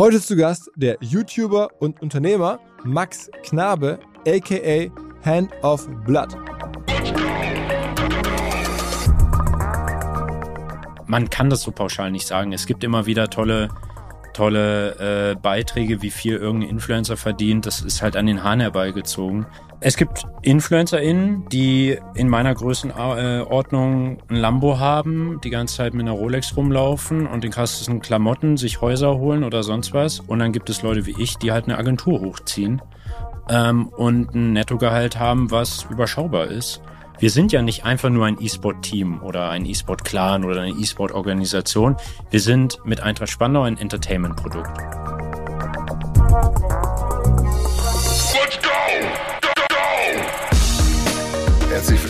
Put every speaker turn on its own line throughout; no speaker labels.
Heute zu Gast der YouTuber und Unternehmer Max Knabe, aka Hand of Blood.
Man kann das so pauschal nicht sagen. Es gibt immer wieder tolle tolle äh, Beiträge, wie viel irgendein Influencer verdient. Das ist halt an den Haaren herbeigezogen. Es gibt InfluencerInnen, die in meiner Größenordnung ein Lambo haben, die ganze Zeit mit einer Rolex rumlaufen und den krassesten Klamotten sich Häuser holen oder sonst was. Und dann gibt es Leute wie ich, die halt eine Agentur hochziehen ähm, und ein Nettogehalt haben, was überschaubar ist. Wir sind ja nicht einfach nur ein E-Sport-Team oder ein E-Sport-Clan oder eine E-Sport-Organisation. Wir sind mit Eintracht Spandau ein Entertainment-Produkt.
Herzlich willkommen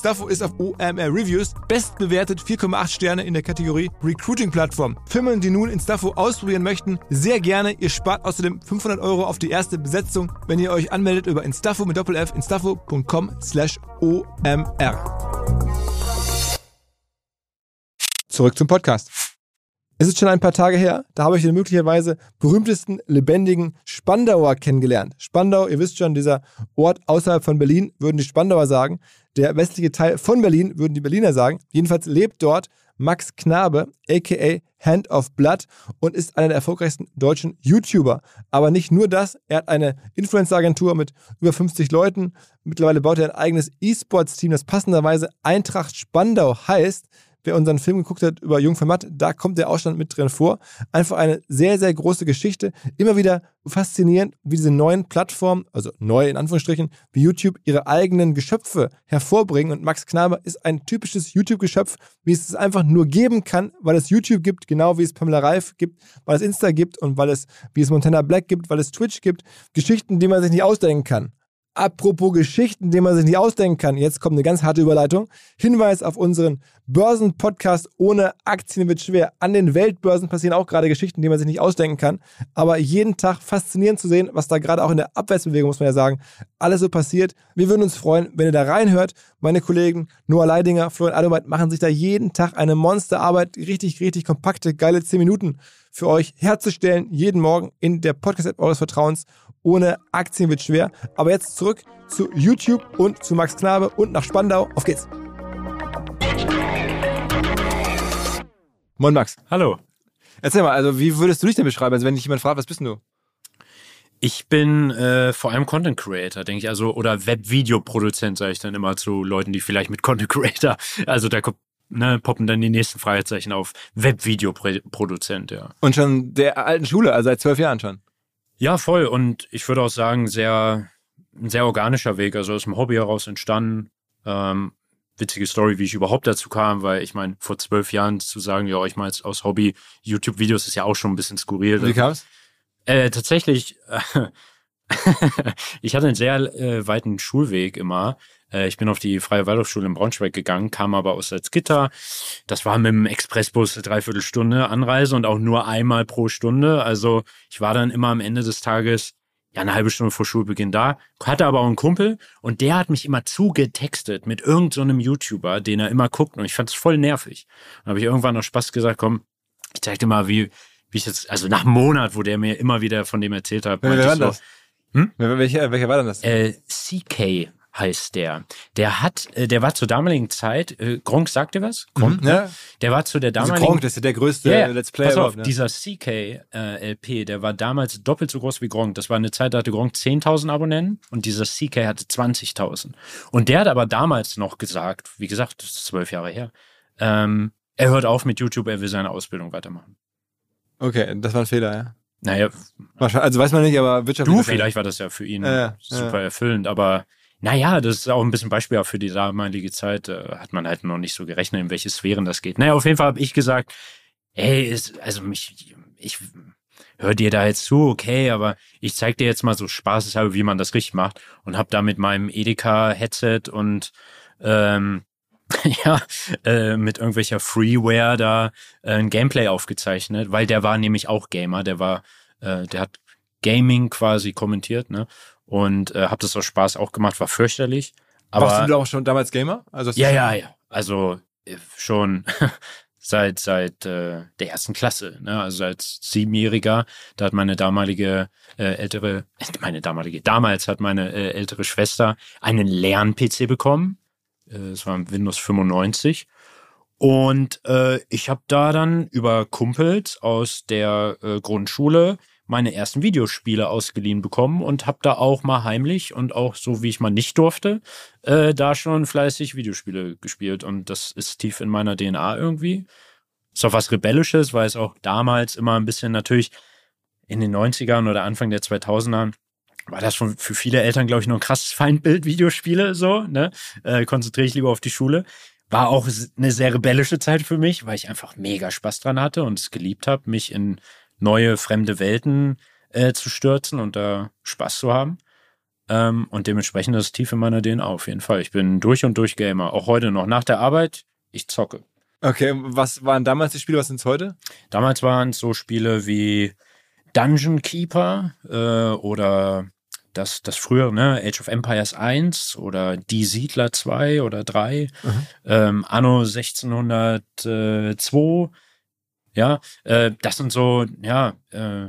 Instaffo ist auf OMR Reviews bestbewertet 4,8 Sterne in der Kategorie Recruiting Plattform. Firmen, die nun Instaffo ausprobieren möchten, sehr gerne. Ihr spart außerdem 500 Euro auf die erste Besetzung, wenn ihr euch anmeldet über Instaffo mit Doppel-F, instaffo.com slash OMR. Zurück zum Podcast. Es ist schon ein paar Tage her, da habe ich den möglicherweise berühmtesten lebendigen Spandauer kennengelernt. Spandau, ihr wisst schon, dieser Ort außerhalb von Berlin, würden die Spandauer sagen. Der westliche Teil von Berlin, würden die Berliner sagen. Jedenfalls lebt dort Max Knabe, aka Hand of Blood und ist einer der erfolgreichsten deutschen YouTuber. Aber nicht nur das, er hat eine Influencer-Agentur mit über 50 Leuten. Mittlerweile baut er ein eigenes E-Sports-Team, das passenderweise Eintracht Spandau heißt. Wer unseren Film geguckt hat über Jung von Matt, da kommt der Ausstand mit drin vor. Einfach eine sehr, sehr große Geschichte. Immer wieder faszinierend, wie diese neuen Plattformen, also neu in Anführungsstrichen, wie YouTube ihre eigenen Geschöpfe hervorbringen. Und Max Knaber ist ein typisches YouTube-Geschöpf, wie es es einfach nur geben kann, weil es YouTube gibt, genau wie es Pamela Reif gibt, weil es Insta gibt und weil es, wie es Montana Black gibt, weil es Twitch gibt. Geschichten, die man sich nicht ausdenken kann. Apropos Geschichten, die man sich nicht ausdenken kann. Jetzt kommt eine ganz harte Überleitung. Hinweis auf unseren Börsenpodcast ohne Aktien wird schwer. An den Weltbörsen passieren auch gerade Geschichten, die man sich nicht ausdenken kann. Aber jeden Tag faszinierend zu sehen, was da gerade auch in der Abwärtsbewegung, muss man ja sagen, alles so passiert. Wir würden uns freuen, wenn ihr da reinhört. Meine Kollegen Noah Leidinger, Florian Adomeit machen sich da jeden Tag eine Monsterarbeit, richtig, richtig kompakte, geile 10 Minuten für euch herzustellen, jeden Morgen in der Podcast-App eures Vertrauens. Ohne Aktien wird schwer. Aber jetzt zurück zu YouTube und zu Max Knabe und nach Spandau. Auf geht's. Moin Max.
Hallo.
Erzähl mal, also wie würdest du dich denn beschreiben, also wenn dich jemand fragt, was bist du?
Ich bin äh, vor allem Content Creator, denke ich, also oder Webvideoproduzent, sage ich dann immer zu Leuten, die vielleicht mit Content Creator, also da kommt ne, poppen dann die nächsten Fragezeichen auf. Webvideoproduzent, ja.
Und schon der alten Schule, also seit zwölf Jahren schon.
Ja, voll. Und ich würde auch sagen, sehr, ein sehr organischer Weg, also aus dem Hobby heraus entstanden. Ähm, witzige Story, wie ich überhaupt dazu kam, weil ich meine, vor zwölf Jahren zu sagen, ja, ich mache jetzt aus Hobby YouTube-Videos ist ja auch schon ein bisschen skurril.
Wie kam's?
Äh, tatsächlich, äh, ich hatte einen sehr äh, weiten Schulweg immer. Äh, ich bin auf die Freie Waldorfschule in Braunschweig gegangen, kam aber aus Salzgitter. Das war mit dem Expressbus eine Dreiviertelstunde Anreise und auch nur einmal pro Stunde. Also ich war dann immer am Ende des Tages ja, eine halbe Stunde vor Schulbeginn da, hatte aber auch einen Kumpel und der hat mich immer zugetextet mit irgendeinem so YouTuber, den er immer guckt und ich fand es voll nervig. Dann habe ich irgendwann noch Spaß gesagt, komm, ich zeig dir mal, wie, wie ich jetzt, also nach einem Monat, wo der mir immer wieder von dem erzählt hat.
War
so,
das? Hm? Welcher, welcher war denn das?
Äh, CK heißt der. Der hat, äh, der war zur damaligen Zeit, äh, Gronk sagt dir was? Gronk,
Mhm, ja.
Der war zu der
Also
damaligen.
Gronk, das ist ja der größte
Ja, ja.
Let's Player
Pass auf,
ne?
dieser CK-LP, der war damals doppelt so groß wie Gronk. Das war eine Zeit, da hatte Gronk 10.000 Abonnenten und dieser CK hatte 20.000. Und der hat aber damals noch gesagt, wie gesagt, das ist zwölf Jahre her, ähm, er hört auf mit YouTube, er will seine Ausbildung weitermachen.
Okay, das war ein Fehler, ja.
Naja,
Wahrscheinlich, also weiß man nicht, aber wirtschaftlich.
du, vielleicht war das ja für ihn
ja,
super erfüllend, aber naja, das ist auch ein bisschen Beispiel auch für die damalige Zeit. Äh, hat man halt noch nicht so gerechnet, in welche Sphären das geht. Naja, auf jeden Fall habe ich gesagt, ey, ist, also mich, ich hör dir da jetzt zu, okay, aber ich zeig dir jetzt mal so spaßeshalber, wie man das richtig macht und habe da mit meinem Edeka-Headset und ähm, ja, äh, mit irgendwelcher Freeware da äh, ein Gameplay aufgezeichnet, weil der war nämlich auch Gamer, der war, äh, der hat Gaming quasi kommentiert, ne? Und äh, habe das aus Spaß auch gemacht, war fürchterlich. Aber
Warst du auch schon damals Gamer? Also
ja, ja, ja. Also äh, schon seit seit äh, der ersten Klasse, ne? Also als Siebenjähriger, da hat meine damalige äh, ältere, meine damalige, damals hat meine äh, ältere Schwester einen Lern-PC bekommen. Äh, Es war Windows 95. Und äh, ich habe da dann über Kumpels aus der äh, Grundschule meine ersten Videospiele ausgeliehen bekommen und habe da auch mal heimlich und auch so wie ich mal nicht durfte, äh, da schon fleißig Videospiele gespielt und das ist tief in meiner DNA irgendwie. Ist auch was Rebellisches, weil es auch damals immer ein bisschen natürlich in den 90ern oder Anfang der 2000ern war das schon für viele Eltern, glaube ich, noch ein krasses Feindbild, Videospiele, so, ne? Äh, konzentriere ich lieber auf die Schule. War auch eine sehr rebellische Zeit für mich, weil ich einfach mega Spaß dran hatte und es geliebt habe, mich in neue, fremde Welten äh, zu stürzen und da Spaß zu haben. Ähm, und dementsprechend ist es tief in meiner DNA auf jeden Fall. Ich bin durch und durch Gamer. Auch heute noch. Nach der Arbeit, ich zocke.
Okay, was waren damals die Spiele, was sind's heute?
Damals waren es so Spiele wie Dungeon Keeper äh, oder das, das frühere, ne, Age of Empires 1 oder Die Siedler 2 oder 3, ähm, Anno 1602, ja, äh, das sind so, ja, äh,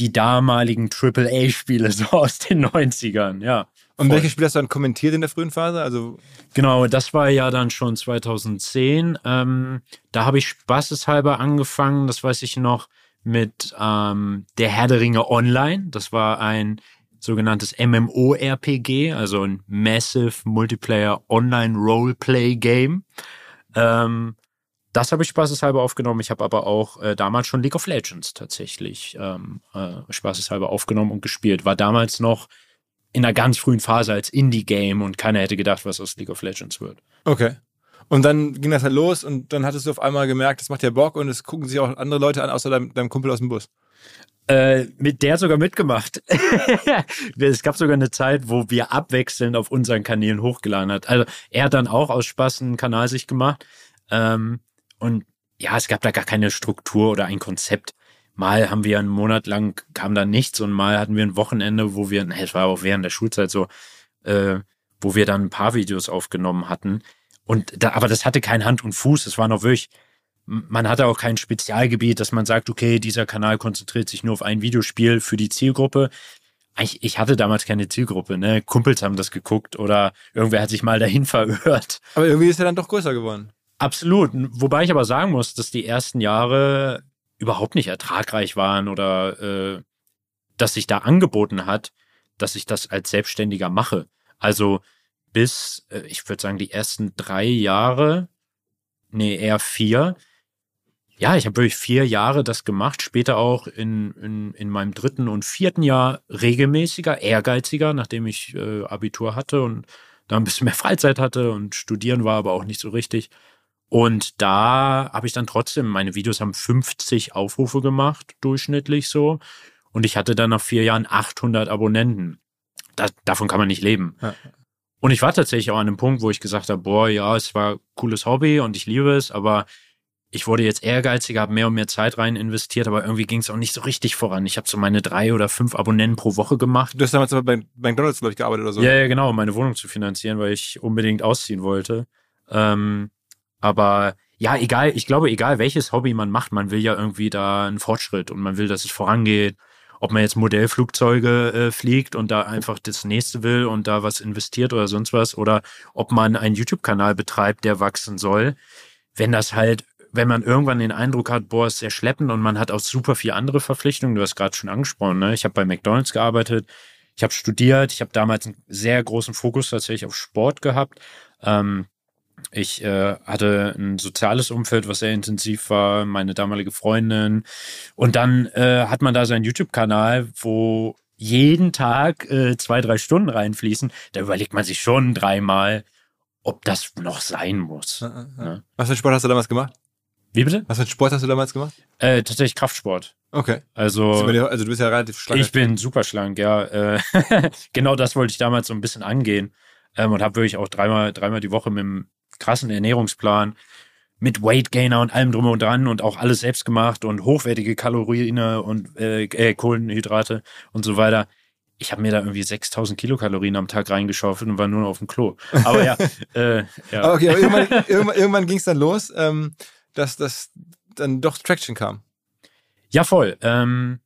die damaligen AAA-Spiele so aus den 90ern, ja.
Und
Voll.
welche Spiele hast du dann kommentiert in der frühen Phase? Also,
Genau, das war ja dann schon 2010. Ähm, da habe ich spaßeshalber angefangen, das weiß ich noch, mit ähm, Der Herr der Ringe Online. Das war ein sogenanntes MMORPG, also ein Massive Multiplayer Online Roleplay Game. Ähm, das habe ich spaßeshalber aufgenommen. Ich habe aber auch äh, damals schon League of Legends tatsächlich ähm, äh, spaßeshalber aufgenommen und gespielt. War damals noch in einer ganz frühen Phase als Indie-Game und keiner hätte gedacht, was aus League of Legends wird.
okay. Und dann ging das halt los und dann hattest du auf einmal gemerkt, das macht ja Bock und es gucken sich auch andere Leute an, außer deinem, deinem Kumpel aus dem Bus.
Äh, mit der hat sogar mitgemacht. es gab sogar eine Zeit, wo wir abwechselnd auf unseren Kanälen hochgeladen hat. Also er hat dann auch aus Spaß einen Kanal sich gemacht. Ähm, und ja, es gab da gar keine Struktur oder ein Konzept. Mal haben wir einen Monat lang kam da nichts und mal hatten wir ein Wochenende, wo wir, es war auch während der Schulzeit so, äh, wo wir dann ein paar Videos aufgenommen hatten. Und da, aber das hatte kein Hand und Fuß. Es war noch wirklich, man hatte auch kein Spezialgebiet, dass man sagt, okay, dieser Kanal konzentriert sich nur auf ein Videospiel für die Zielgruppe. Ich, ich hatte damals keine Zielgruppe, ne? Kumpels haben das geguckt oder irgendwer hat sich mal dahin verirrt.
Aber irgendwie ist er dann doch größer geworden.
Absolut. Wobei ich aber sagen muss, dass die ersten Jahre überhaupt nicht ertragreich waren oder äh, dass sich da angeboten hat, dass ich das als Selbstständiger mache. Also bis, äh, ich würde sagen, die ersten drei Jahre, nee, eher vier. Ja, ich habe wirklich vier Jahre das gemacht, später auch in, in, in meinem dritten und vierten Jahr regelmäßiger, ehrgeiziger, nachdem ich äh, Abitur hatte und da ein bisschen mehr Freizeit hatte und studieren war aber auch nicht so richtig. Und da habe ich dann trotzdem, meine Videos haben 50 Aufrufe gemacht, durchschnittlich so. Und ich hatte dann nach vier Jahren 800 Abonnenten. Da, davon kann man nicht leben.
Ja.
Und ich war tatsächlich auch an einem Punkt, wo ich gesagt habe, boah, ja, es war cooles Hobby und ich liebe es, aber ich wurde jetzt ehrgeiziger, habe mehr und mehr Zeit rein investiert, aber irgendwie ging es auch nicht so richtig voran. Ich habe so meine drei oder fünf Abonnenten pro Woche gemacht.
Du hast damals aber bei McDonalds, glaube ich, gearbeitet oder so.
Ja, ja, genau, um meine Wohnung zu finanzieren, weil ich unbedingt ausziehen wollte. Ähm, aber ja, egal, ich glaube, egal welches Hobby man macht, man will ja irgendwie da einen Fortschritt und man will, dass es vorangeht. Ob man jetzt Modellflugzeuge äh, fliegt und da einfach das nächste will und da was investiert oder sonst was, oder ob man einen YouTube-Kanal betreibt, der wachsen soll. Wenn das halt wenn man irgendwann den Eindruck hat, boah, ist sehr schleppend und man hat auch super viele andere Verpflichtungen, du hast gerade schon angesprochen, ne? ich habe bei McDonald's gearbeitet, ich habe studiert, ich habe damals einen sehr großen Fokus tatsächlich auf Sport gehabt. Ähm, ich äh, hatte ein soziales Umfeld, was sehr intensiv war, meine damalige Freundin. Und dann äh, hat man da seinen YouTube-Kanal, wo jeden Tag äh, zwei, drei Stunden reinfließen. Da überlegt man sich schon dreimal, ob das noch sein muss.
Ne? Was für Sport hast du damals gemacht?
Wie bitte?
Was für Sport hast du damals gemacht?
Äh, tatsächlich Kraftsport.
Okay.
Also,
also du bist ja relativ schlank.
Ich bin super schlank, ja. Äh, genau das wollte ich damals so ein bisschen angehen ähm, und habe wirklich auch dreimal, dreimal die Woche mit einem krassen Ernährungsplan mit Weight Gainer und allem drum und dran und auch alles selbst gemacht und hochwertige Kalorien und äh, äh, Kohlenhydrate und so weiter. Ich habe mir da irgendwie 6000 Kilokalorien am Tag reingeschaufelt und war nur noch auf dem Klo. Aber ja, äh, ja.
Okay, aber irgendwann, irgendwann, irgendwann ging es dann los. Ähm, dass das dann doch Traction kam.
Ja, voll. Ähm,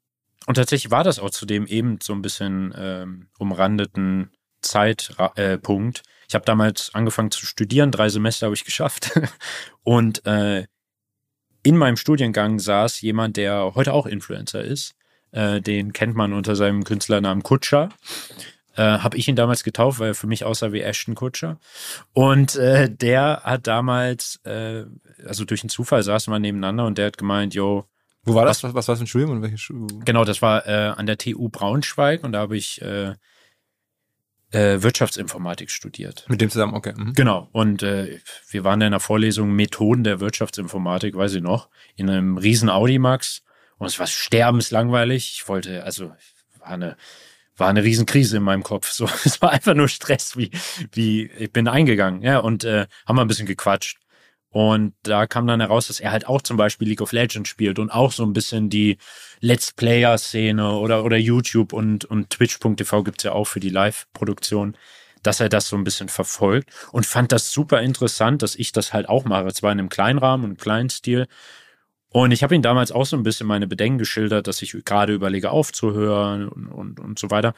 und tatsächlich war das auch zu dem eben so ein bisschen ähm, umrandeten Zeitpunkt. Ich habe damals angefangen zu studieren, drei Semester habe ich geschafft. und äh, in meinem Studiengang saß jemand, der heute auch Influencer ist. Äh, den kennt man unter seinem Künstlernamen Kutscher äh, habe ich ihn damals getauft, weil er für mich aussah wie Ashton Kutscher. Und äh, der hat damals, äh, also durch einen Zufall saßen wir nebeneinander und der hat gemeint, yo,
wo war das? Was, was war das für ein Studium und welche Schu
Genau, das war äh, an der TU Braunschweig und da habe ich äh, äh, Wirtschaftsinformatik studiert.
Mit dem zusammen, okay. Mhm.
Genau. Und äh, wir waren in einer Vorlesung Methoden der Wirtschaftsinformatik, weiß ich noch, in einem riesen Audimax. Und es war sterbenslangweilig. Ich wollte, also war eine war eine Riesenkrise in meinem Kopf. So, es war einfach nur Stress, wie, wie ich bin eingegangen, ja, und äh, haben wir ein bisschen gequatscht. Und da kam dann heraus, dass er halt auch zum Beispiel League of Legends spielt und auch so ein bisschen die Let's Player-Szene oder, oder YouTube und, und Twitch.tv gibt's ja auch für die Live-Produktion, dass er das so ein bisschen verfolgt und fand das super interessant, dass ich das halt auch mache. Zwar in einem kleinen Rahmen und einem kleinen Stil, und ich habe ihm damals auch so ein bisschen meine Bedenken geschildert, dass ich gerade überlege aufzuhören und, und, und so weiter.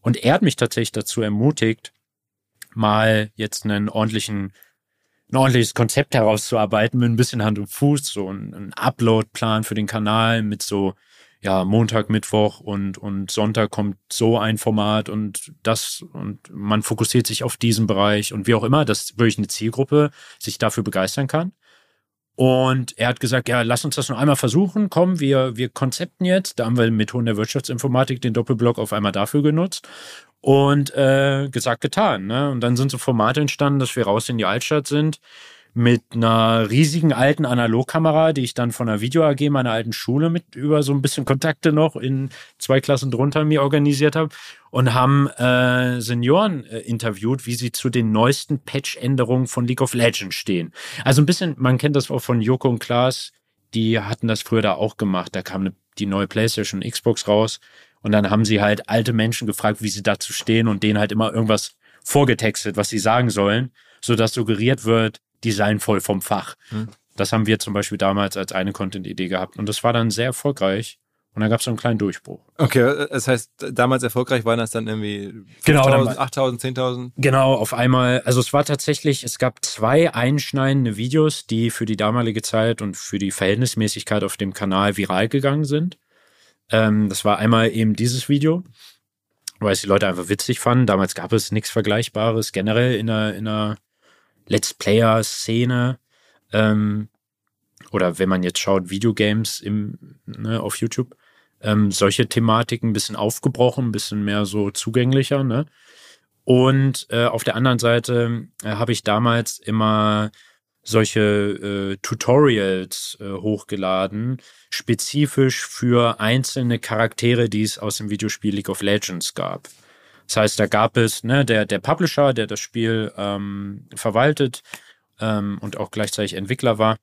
Und er hat mich tatsächlich dazu ermutigt, mal jetzt einen ordentlichen, ein ordentliches Konzept herauszuarbeiten mit ein bisschen Hand und Fuß, so ein, Upload-Plan für den Kanal mit so, ja, Montag, Mittwoch und, und Sonntag kommt so ein Format und das und man fokussiert sich auf diesen Bereich und wie auch immer, dass wirklich eine Zielgruppe sich dafür begeistern kann. Und er hat gesagt, ja, lass uns das noch einmal versuchen. Komm, wir, wir konzepten jetzt. Da haben wir Methoden der Wirtschaftsinformatik den Doppelblock auf einmal dafür genutzt. Und äh, gesagt, getan. Ne? Und dann sind so Formate entstanden, dass wir raus in die Altstadt sind mit einer riesigen alten Analogkamera, die ich dann von der Video AG meiner alten Schule mit über so ein bisschen Kontakte noch in zwei Klassen drunter mir organisiert habe und haben äh, Senioren äh, interviewt, wie sie zu den neuesten Patch-Änderungen von League of Legends stehen. Also ein bisschen, man kennt das auch von Joko und Klaas, die hatten das früher da auch gemacht. Da kam eine, die neue PlayStation Xbox raus und dann haben sie halt alte Menschen gefragt, wie sie dazu stehen und denen halt immer irgendwas vorgetextet, was sie sagen sollen, sodass suggeriert wird, die seien voll vom Fach. Mhm. Das haben wir zum Beispiel damals als eine Content-Idee gehabt. Und das war dann sehr erfolgreich. Und dann gab es so einen kleinen Durchbruch.
Okay, das heißt, damals erfolgreich waren das dann irgendwie 5.000,
genau,
8.000, 10.000?
Genau, auf einmal. Also es war tatsächlich, es gab zwei einschneidende Videos, die für die damalige Zeit und für die Verhältnismäßigkeit auf dem Kanal viral gegangen sind. Ähm, das war einmal eben dieses Video, weil es die Leute einfach witzig fanden. Damals gab es nichts Vergleichbares generell in einer, in einer Let's Player-Szene. Ähm, oder wenn man jetzt schaut, Videogames im, ne, auf YouTube, ähm, solche Thematiken ein bisschen aufgebrochen, ein bisschen mehr so zugänglicher. Ne? Und äh, auf der anderen Seite äh, habe ich damals immer solche äh, Tutorials äh, hochgeladen, spezifisch für einzelne Charaktere, die es aus dem Videospiel League of Legends gab. Das heißt, da gab es ne, der, der Publisher, der das Spiel ähm, verwaltet ähm, und auch gleichzeitig Entwickler war,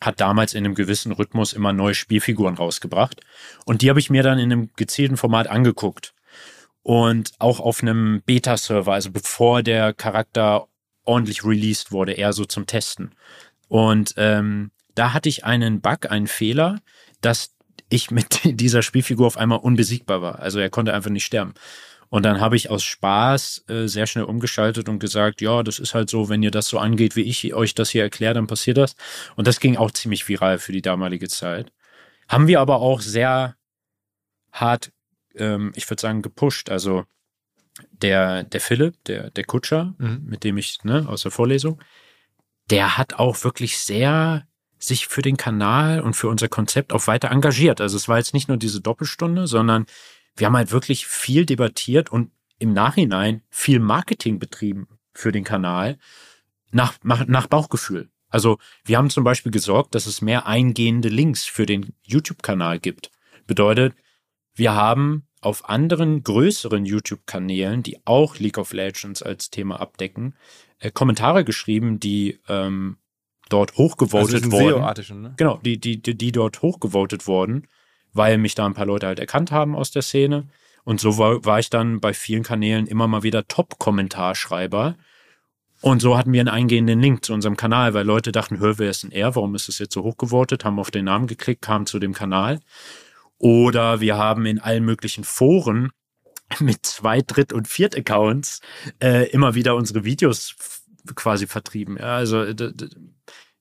hat damals in einem gewissen Rhythmus immer neue Spielfiguren rausgebracht. Und die habe ich mir dann in einem gezielten Format angeguckt. Und auch auf einem Beta-Server, also bevor der Charakter ordentlich released wurde, eher so zum Testen. Und ähm, da hatte ich einen Bug, einen Fehler, dass ich mit dieser Spielfigur auf einmal unbesiegbar war. Also er konnte einfach nicht sterben. Und dann habe ich aus Spaß äh, sehr schnell umgeschaltet und gesagt, ja, das ist halt so, wenn ihr das so angeht, wie ich euch das hier erkläre, dann passiert das. Und das ging auch ziemlich viral für die damalige Zeit. Haben wir aber auch sehr hart, ähm, ich würde sagen, gepusht. Also der, der Philipp, der, der Kutscher, mhm. mit dem ich, ne, aus der Vorlesung, der hat auch wirklich sehr sich für den Kanal und für unser Konzept auch weiter engagiert. Also es war jetzt nicht nur diese Doppelstunde, sondern wir haben halt wirklich viel debattiert und im Nachhinein viel Marketing betrieben für den Kanal nach, nach Bauchgefühl. Also wir haben zum Beispiel gesorgt, dass es mehr eingehende Links für den YouTube-Kanal gibt. Bedeutet, wir haben auf anderen größeren YouTube-Kanälen, die auch League of Legends als Thema abdecken, äh, Kommentare geschrieben, die ähm, dort hochgevotet also wurden. Ne? Genau, die, die, die, die dort hochgevotet wurden, weil mich da ein paar Leute halt erkannt haben aus der Szene. Und so war, war ich dann bei vielen Kanälen immer mal wieder Top-Kommentarschreiber. Und so hatten wir einen eingehenden Link zu unserem Kanal, weil Leute dachten, hör, wer ist denn er? Warum ist es jetzt so hochgevotet? Haben auf den Namen geklickt, kamen zu dem Kanal. Oder wir haben in allen möglichen Foren mit Zwei-, Dritt- und Viert-Accounts äh, immer wieder unsere Videos quasi vertrieben. Ja, also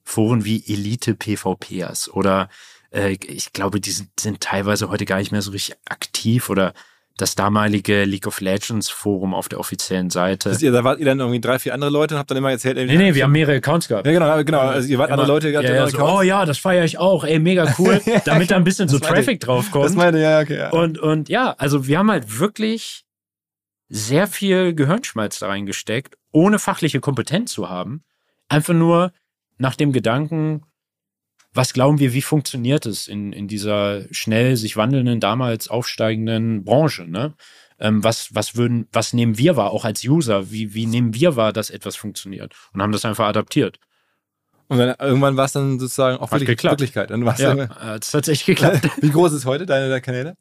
Foren wie Elite PvPers oder äh, ich glaube, die sind, sind teilweise heute gar nicht mehr so richtig aktiv oder das damalige League of Legends Forum auf der offiziellen Seite.
Also ihr, da wart ihr dann irgendwie drei, vier andere Leute und habt dann immer erzählt,
ey, Nee, nee, wir haben mehrere Accounts gehabt.
Ja, genau, genau. Also ihr wart immer, andere Leute,
gehabt, ja, ja, so, Oh ja, das feiere ich auch, ey, mega cool, damit da ein bisschen so Traffic draufkommt. Das
meine, ja, okay. Ja.
Und, und ja, also wir haben halt wirklich sehr viel Gehirnschmalz da reingesteckt, ohne fachliche Kompetenz zu haben. Einfach nur nach dem Gedanken, was glauben wir, wie funktioniert es in, in dieser schnell sich wandelnden, damals aufsteigenden Branche? Ne? Ähm, was, was würden, was nehmen wir wahr, auch als User? Wie, wie nehmen wir wahr, dass etwas funktioniert? Und haben das einfach adaptiert.
Und dann irgendwann war es dann sozusagen auch wirklich geklappt. Wirklichkeit. Dann war's
ja, hat es tatsächlich geklappt.
wie groß ist heute deine, deine Kanäle?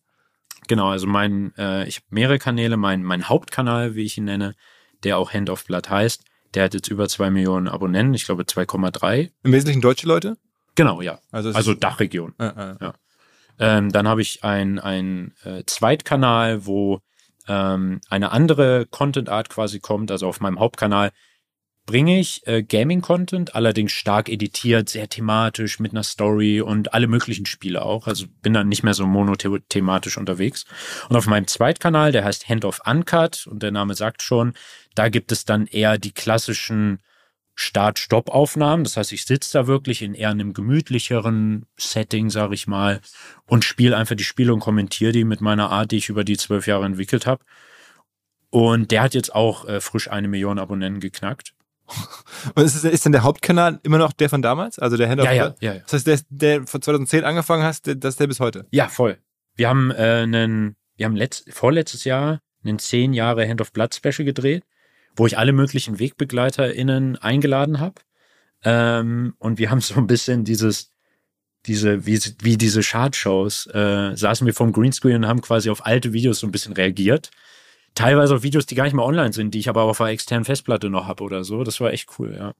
Genau, also mein, äh, ich habe mehrere Kanäle. Mein, mein Hauptkanal, wie ich ihn nenne, der auch Hand of Blood heißt, der hat jetzt über zwei Millionen Abonnenten, ich glaube 2,3.
Im Wesentlichen deutsche Leute?
Genau, ja. Also, also Dachregion. Äh, äh. Ja. Ähm, dann habe ich ein, ein äh, Zweitkanal, wo ähm, eine andere Content-Art quasi kommt. Also auf meinem Hauptkanal bringe ich äh, Gaming-Content, allerdings stark editiert, sehr thematisch, mit einer Story und alle möglichen Spiele auch. Also bin dann nicht mehr so monothematisch unterwegs. Und auf meinem Zweitkanal, der heißt Hand of Uncut und der Name sagt schon, da gibt es dann eher die klassischen Start-Stopp-Aufnahmen. Das heißt, ich sitze da wirklich in eher einem gemütlicheren Setting, sage ich mal, und spiele einfach die Spiele und kommentiere die mit meiner Art, die ich über die zwölf Jahre entwickelt habe. Und der hat jetzt auch äh, frisch eine Million Abonnenten geknackt.
Und ist, ist denn der Hauptkanal immer noch der von damals? Also der Hand
ja, ja, ja, ja.
Das heißt, der, der von 2010 angefangen hast, das ist der bis heute?
Ja, voll. Wir haben äh, einen, wir haben letzt, vorletztes Jahr einen zehn Jahre Hand of Blood Special gedreht wo ich alle möglichen WegbegleiterInnen eingeladen habe. Ähm, und wir haben so ein bisschen dieses, diese, wie, wie diese Chartshows, äh, saßen wir vom Greenscreen und haben quasi auf alte Videos so ein bisschen reagiert. Teilweise auf Videos, die gar nicht mehr online sind, die ich aber auf einer externen Festplatte noch habe oder so. Das war echt cool, ja.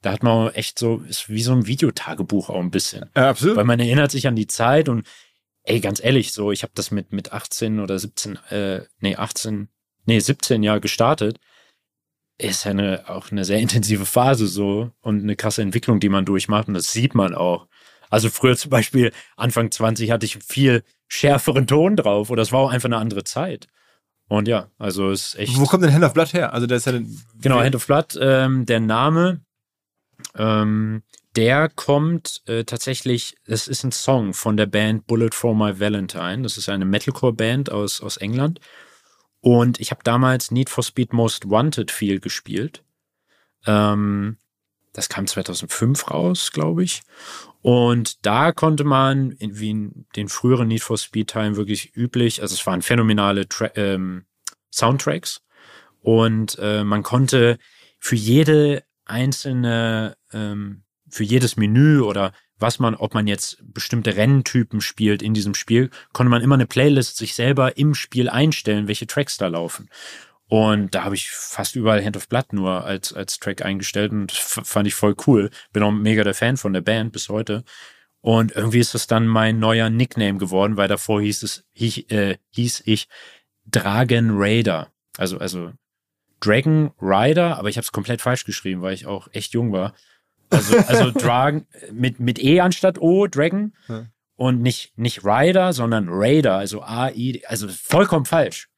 Da hat man echt so, ist wie so ein Videotagebuch auch ein bisschen.
Ja, absolut.
Weil man erinnert sich an die Zeit und ey, ganz ehrlich, so, ich habe das mit, mit 18 oder 17, äh, nee, 18, nee, 17 Jahr gestartet ist ja eine, auch eine sehr intensive Phase so und eine krasse Entwicklung, die man durchmacht und das sieht man auch. Also früher zum Beispiel, Anfang 20 hatte ich viel schärferen Ton drauf oder es war auch einfach eine andere Zeit. Und ja, also es ist echt.
Wo kommt denn Hand of Blood her? Also der ist ja
Genau, Hand of Blood, ähm, der Name, ähm, der kommt äh, tatsächlich, es ist ein Song von der Band Bullet for My Valentine. Das ist eine Metalcore-Band aus, aus England. Und ich habe damals Need for Speed Most Wanted viel gespielt. Ähm, das kam 2005 raus, glaube ich. Und da konnte man, in, wie in den früheren Need for Speed Teilen wirklich üblich, also es waren phänomenale Tra ähm, Soundtracks. Und äh, man konnte für jede einzelne ähm, für jedes Menü oder was man, ob man jetzt bestimmte Renntypen spielt in diesem Spiel, konnte man immer eine Playlist sich selber im Spiel einstellen, welche Tracks da laufen. Und da habe ich fast überall Hand of Blood nur als, als Track eingestellt und fand ich voll cool. Bin auch mega der Fan von der Band bis heute. Und irgendwie ist das dann mein neuer Nickname geworden, weil davor hieß es, hieß, äh, hieß ich Dragon Raider. Also, also Dragon Rider, aber ich habe es komplett falsch geschrieben, weil ich auch echt jung war. Also, also Dragon mit, mit E anstatt O, Dragon. Ja. Und nicht, nicht Rider, sondern Raider, also A-I, also vollkommen falsch.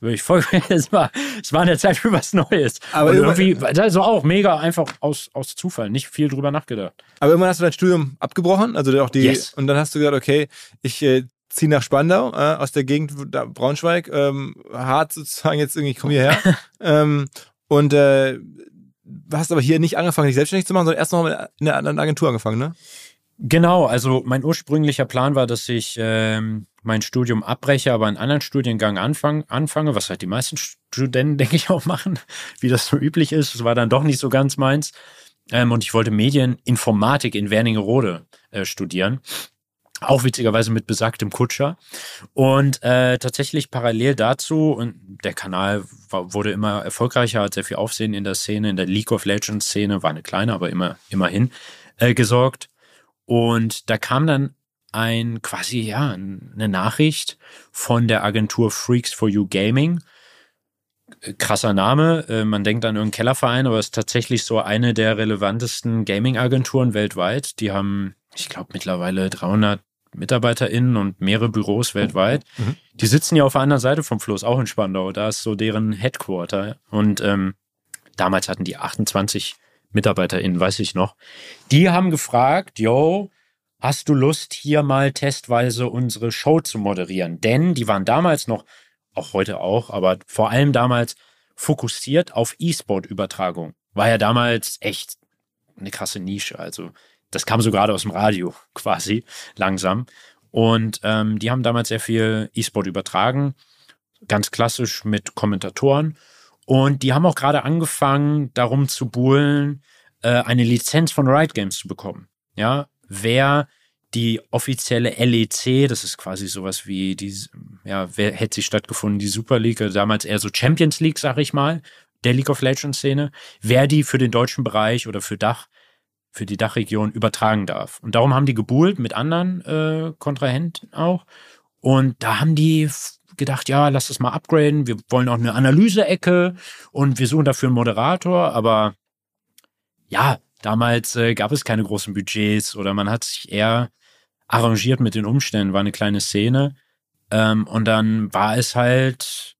Wirklich voll, es war, es war in der Zeit für was Neues. Aber und irgendwie, also auch mega einfach aus, aus Zufall, nicht viel drüber nachgedacht.
Aber irgendwann hast du dein Studium abgebrochen, also auch die, yes. und dann hast du gesagt, okay, ich äh, ziehe nach Spandau, äh, aus der Gegend da, Braunschweig, ähm, hart sozusagen jetzt irgendwie, ich komme hierher. ähm, und äh, hast aber hier nicht angefangen, dich selbstständig zu machen, sondern erst noch in einer anderen Agentur angefangen, ne?
Genau, also mein ursprünglicher Plan war, dass ich ähm, mein Studium abbreche, aber einen anderen Studiengang anfang, anfange, was halt die meisten Studenten, denke ich, auch machen, wie das so üblich ist. Es war dann doch nicht so ganz meins. Ähm, und ich wollte Medieninformatik in Wernigerode äh, studieren. Auch witzigerweise mit besagtem Kutscher. Und äh, tatsächlich parallel dazu, und der Kanal war, wurde immer erfolgreicher, hat sehr viel Aufsehen in der Szene, in der League of Legends Szene, war eine kleine, aber immer, immerhin, äh, gesorgt. Und da kam dann ein quasi, ja, eine Nachricht von der Agentur Freaks for You Gaming. Krasser Name, äh, man denkt an irgendeinen Kellerverein, aber es ist tatsächlich so eine der relevantesten Gaming-Agenturen weltweit. Die haben, ich glaube, mittlerweile 300 MitarbeiterInnen und mehrere Büros weltweit. Mhm. Die sitzen ja auf der anderen Seite vom Fluss, auch in Spandau. Da ist so deren Headquarter. Und ähm, damals hatten die 28 MitarbeiterInnen, weiß ich noch. Die haben gefragt, yo, hast du Lust, hier mal testweise unsere Show zu moderieren? Denn die waren damals noch, auch heute auch, aber vor allem damals fokussiert auf E-Sport-Übertragung. War ja damals echt eine krasse Nische. Also das kam so gerade aus dem Radio quasi langsam. Und ähm, die haben damals sehr viel E-Sport übertragen, ganz klassisch mit Kommentatoren. Und die haben auch gerade angefangen, darum zu buhlen, äh, eine Lizenz von Riot Games zu bekommen. Ja, wer die offizielle LEC, das ist quasi sowas wie die, ja, wer hätte sie stattgefunden, die Super League, damals eher so Champions League, sag ich mal, der League of Legends Szene, wer die für den deutschen Bereich oder für Dach, für die Dachregion übertragen darf. Und darum haben die gebuhlt mit anderen äh, Kontrahenten auch. Und da haben die gedacht, ja, lass das mal upgraden. Wir wollen auch eine Analyse-Ecke und wir suchen dafür einen Moderator, aber ja, damals äh, gab es keine großen Budgets oder man hat sich eher arrangiert mit den Umständen, war eine kleine Szene. Ähm, und dann war es halt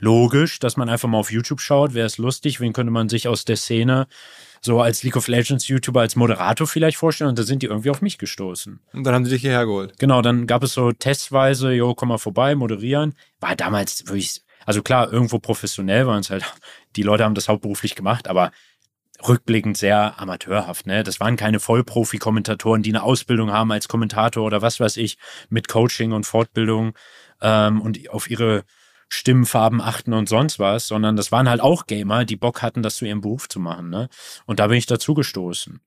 logisch, dass man einfach mal auf YouTube schaut, wäre es lustig, wen könnte man sich aus der Szene so als League of Legends YouTuber, als Moderator vielleicht vorstellen und da sind die irgendwie auf mich gestoßen.
Und dann haben sie dich hierher geholt.
Genau, dann gab es so testweise, jo, komm mal vorbei, moderieren. War damals wirklich, also klar, irgendwo professionell waren es halt, die Leute haben das hauptberuflich gemacht, aber rückblickend sehr amateurhaft. Ne? Das waren keine Vollprofi-Kommentatoren, die eine Ausbildung haben als Kommentator oder was weiß ich, mit Coaching und Fortbildung ähm, und auf ihre Stimmfarben achten und sonst was, sondern das waren halt auch Gamer, die Bock hatten, das zu ihrem Beruf zu machen. Ne? Und da bin ich dazu gestoßen.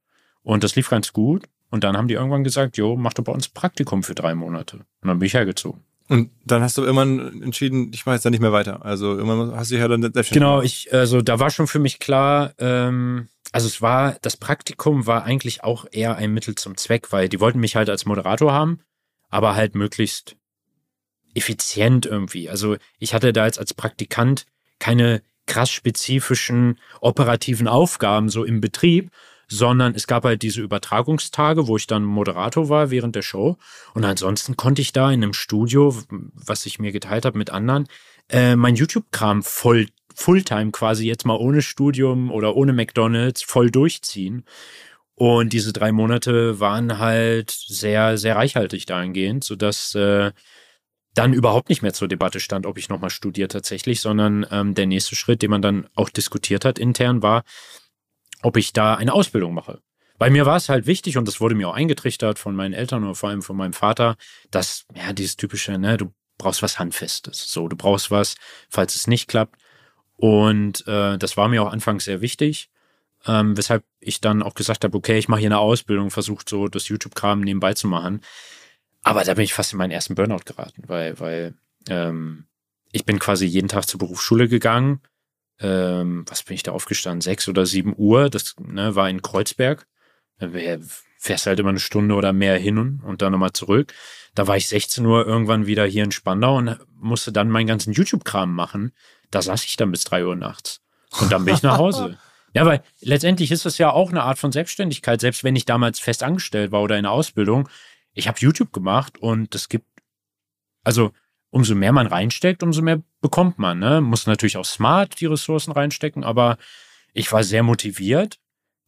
Und das lief ganz gut. Und dann haben die irgendwann gesagt, jo, mach doch bei uns Praktikum für drei Monate. Und dann bin ich hergezogen.
Und dann hast du irgendwann entschieden, ich mache jetzt da nicht mehr weiter. Also irgendwann hast du dich ja dann
selbstständig Genau, ich, also da war schon für mich klar, ähm, also es war, das Praktikum war eigentlich auch eher ein Mittel zum Zweck, weil die wollten mich halt als Moderator haben, aber halt möglichst effizient irgendwie. Also ich hatte da jetzt als Praktikant keine krass spezifischen operativen Aufgaben so im Betrieb, sondern es gab halt diese Übertragungstage, wo ich dann Moderator war während der Show. Und ansonsten konnte ich da in einem Studio, was ich mir geteilt habe mit anderen, äh, mein YouTube-Kram voll Fulltime quasi jetzt mal ohne Studium oder ohne McDonalds voll durchziehen. Und diese drei Monate waren halt sehr, sehr reichhaltig dahingehend, sodass äh, dann überhaupt nicht mehr zur Debatte stand, ob ich nochmal studiere tatsächlich, sondern ähm, der nächste Schritt, den man dann auch diskutiert hat intern, war, ob ich da eine Ausbildung mache. Bei mir war es halt wichtig und das wurde mir auch eingetrichtert von meinen Eltern oder vor allem von meinem Vater, dass, ja, dieses typische, ne, du brauchst was Handfestes. So, du brauchst was, falls es nicht klappt. Und äh, das war mir auch anfangs sehr wichtig. ähm, weshalb ich dann auch gesagt habe, okay, ich mache hier eine Ausbildung, versucht so das YouTube-Kram nebenbei zu machen. Aber da bin ich fast in meinen ersten Burnout geraten, weil, weil ähm, ich bin quasi jeden Tag zur Berufsschule gegangen. Ähm, was bin ich da aufgestanden? Sechs oder sieben Uhr. Das ne, war in Kreuzberg. Da fährst halt immer eine Stunde oder mehr hin und dann nochmal zurück. Da war ich 16 Uhr irgendwann wieder hier in Spandau und musste dann meinen ganzen YouTube-Kram machen. Da saß ich dann bis drei Uhr nachts. Und dann bin ich nach Hause. Ja, weil letztendlich ist das ja auch eine Art von Selbstständigkeit, selbst wenn ich damals fest angestellt war oder in der Ausbildung. Ich habe YouTube gemacht und es gibt, also umso mehr man reinsteckt, umso mehr bekommt man. Ne? Muss natürlich auch smart die Ressourcen reinstecken, aber ich war sehr motiviert.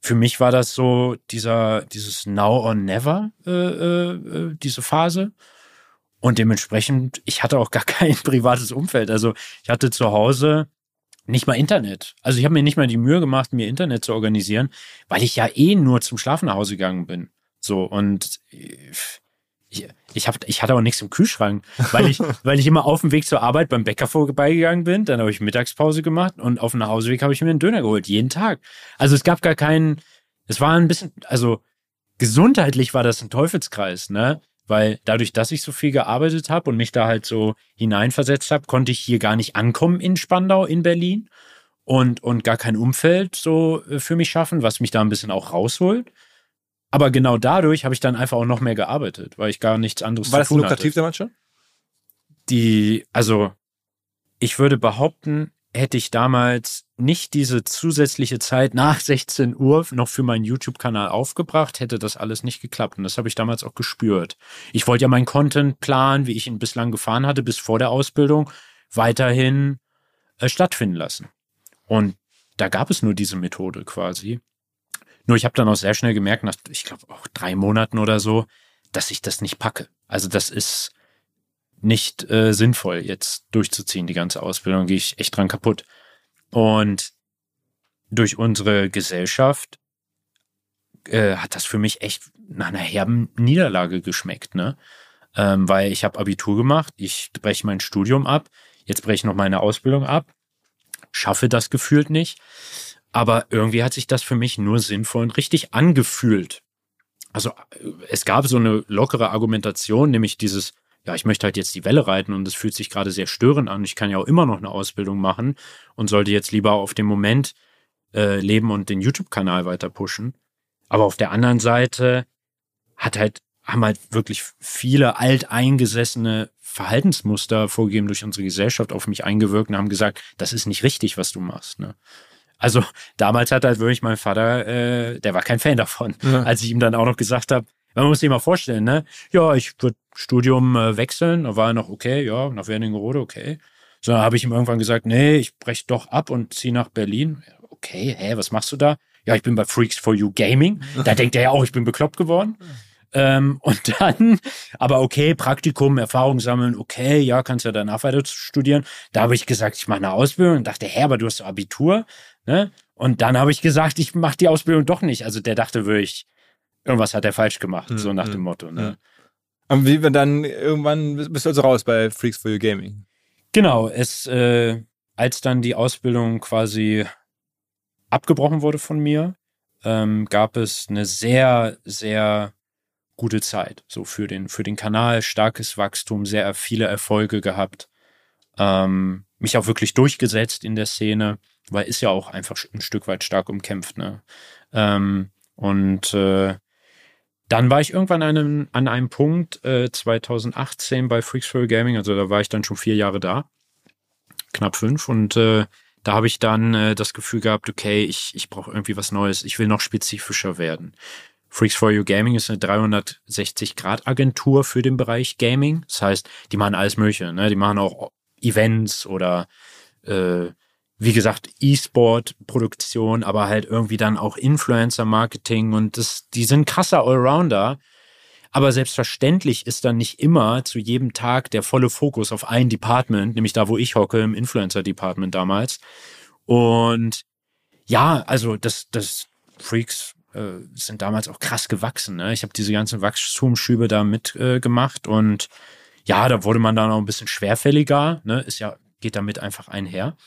Für mich war das so dieser, dieses Now or Never, äh, äh, äh diese Phase. Und dementsprechend, ich hatte auch gar kein privates Umfeld. Also ich hatte zu Hause nicht mal Internet. Also ich habe mir nicht mal die Mühe gemacht, mir Internet zu organisieren, weil ich ja eh nur zum Schlafen nach Hause gegangen bin. So und ich, ich, hab, ich hatte auch nichts im Kühlschrank, weil ich, weil ich immer auf dem Weg zur Arbeit beim Bäcker vorbeigegangen bin. Dann habe ich Mittagspause gemacht und auf dem Nachhauseweg habe ich mir einen Döner geholt, jeden Tag. Also es gab gar keinen, es war ein bisschen, also gesundheitlich war das ein Teufelskreis, ne? weil dadurch, dass ich so viel gearbeitet habe und mich da halt so hineinversetzt habe, konnte ich hier gar nicht ankommen in Spandau, in Berlin und, und gar kein Umfeld so äh, für mich schaffen, was mich da ein bisschen auch rausholt. Aber genau dadurch habe ich dann einfach auch noch mehr gearbeitet, weil ich gar nichts anderes
War zu tun hatte. War das lukrativ damals schon?
Die, also ich würde behaupten, hätte ich damals nicht diese zusätzliche Zeit nach 16 Uhr noch für meinen YouTube-Kanal aufgebracht, hätte das alles nicht geklappt. Und das habe ich damals auch gespürt. Ich wollte ja meinen Content-Plan, wie ich ihn bislang gefahren hatte, bis vor der Ausbildung, weiterhin äh, stattfinden lassen. Und da gab es nur diese Methode quasi. Nur ich habe dann auch sehr schnell gemerkt, nach, ich glaube auch drei Monaten oder so, dass ich das nicht packe. Also das ist nicht äh, sinnvoll, jetzt durchzuziehen, die ganze Ausbildung, gehe ich echt dran kaputt. Und durch unsere Gesellschaft äh, hat das für mich echt nach einer herben Niederlage geschmeckt, ne? Ähm, weil ich habe Abitur gemacht, ich breche mein Studium ab, jetzt breche ich noch meine Ausbildung ab, schaffe das gefühlt nicht. Aber irgendwie hat sich das für mich nur sinnvoll und richtig angefühlt. Also es gab so eine lockere Argumentation, nämlich dieses, ja, ich möchte halt jetzt die Welle reiten und es fühlt sich gerade sehr störend an. Ich kann ja auch immer noch eine Ausbildung machen und sollte jetzt lieber auf dem Moment äh, leben und den YouTube-Kanal weiter pushen. Aber auf der anderen Seite hat halt, haben halt wirklich viele alteingesessene Verhaltensmuster vorgegeben durch unsere Gesellschaft auf mich eingewirkt und haben gesagt, das ist nicht richtig, was du machst. Ne? Also damals hat halt wirklich mein Vater, äh, der war kein Fan davon, ja. als ich ihm dann auch noch gesagt habe, man muss sich mal vorstellen, ne? Ja, ich würde Studium äh, wechseln. Da war er noch okay, ja, nach Wernigerode, okay. So, habe ich ihm irgendwann gesagt, nee, ich breche doch ab und ziehe nach Berlin. Okay, hä, was machst du da? Ja, ich bin bei Freaks for You Gaming. Da denkt er ja auch, ich bin bekloppt geworden. Ähm, und dann, aber okay, Praktikum, Erfahrung sammeln, okay, ja, kannst ja danach weiter studieren. Da habe ich gesagt, ich mache eine Ausbildung und dachte, hä, aber du hast Abitur, ne? Und dann habe ich gesagt, ich mache die Ausbildung doch nicht. Also der dachte wirklich, irgendwas hat er falsch gemacht, mhm. so nach dem hm, Motto. Ne?
Und wie wir dann irgendwann bist du also raus bei Freaks for You Gaming?
Genau, es, äh, als dann die Ausbildung quasi abgebrochen wurde von mir, ähm, gab es eine sehr, sehr gute Zeit. So für den, für den Kanal, starkes Wachstum, sehr viele Erfolge gehabt. Ähm, mich auch wirklich durchgesetzt in der Szene, weil ist ja auch einfach ein Stück weit stark umkämpft. Ne? Ähm, und äh, dann war ich irgendwann an einem, an einem Punkt äh, 2018 bei Freaks for Gaming, also da war ich dann schon vier Jahre da, knapp fünf und äh, da habe ich dann äh, das Gefühl gehabt, okay, ich, ich brauche irgendwie was Neues, ich will noch spezifischer werden. Freaks for You Gaming ist eine 360-Grad-Agentur für den Bereich Gaming. Das heißt, die machen alles Mögliche. Ne? Die machen auch Events oder äh, wie gesagt, E-Sport-Produktion, aber halt irgendwie dann auch Influencer-Marketing und das, die sind krasser Allrounder. Aber selbstverständlich ist dann nicht immer zu jedem Tag der volle Fokus auf ein Department, nämlich da, wo ich hocke, im Influencer-Department damals. Und ja, also das, das Freaks äh, sind damals auch krass gewachsen. Ne? Ich habe diese ganzen Wachstumsschübe da mitgemacht äh, und ja, da wurde man dann auch ein bisschen schwerfälliger, ne? Ist ja, geht damit einfach einher.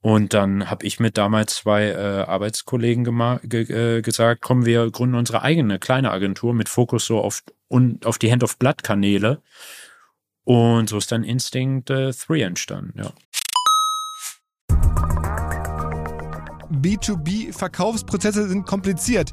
Und dann habe ich mit damals zwei äh, Arbeitskollegen ge äh, gesagt, kommen wir gründen unsere eigene kleine Agentur mit Fokus so auf, und auf die Hand-of-Blood-Kanäle. Und so ist dann Instinct äh, 3 entstanden, ja.
B2B-Verkaufsprozesse sind kompliziert.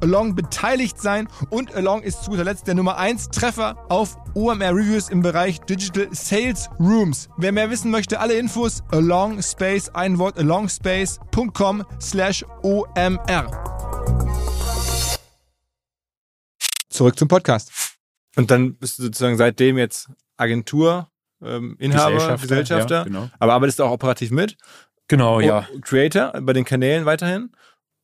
Along beteiligt sein und Along ist zu guter Letzt der Nummer 1 Treffer auf OMR Reviews im Bereich Digital Sales Rooms. Wer mehr wissen möchte, alle Infos Along Space, ein Wort alongspace.com slash OMR. Zurück zum Podcast. Und dann bist du sozusagen seitdem jetzt Agentur, ähm, Inhaber, Gesellschafter, Gesellschafter ja, genau. aber arbeitest du auch operativ mit.
Genau, ja.
Creator bei den Kanälen weiterhin.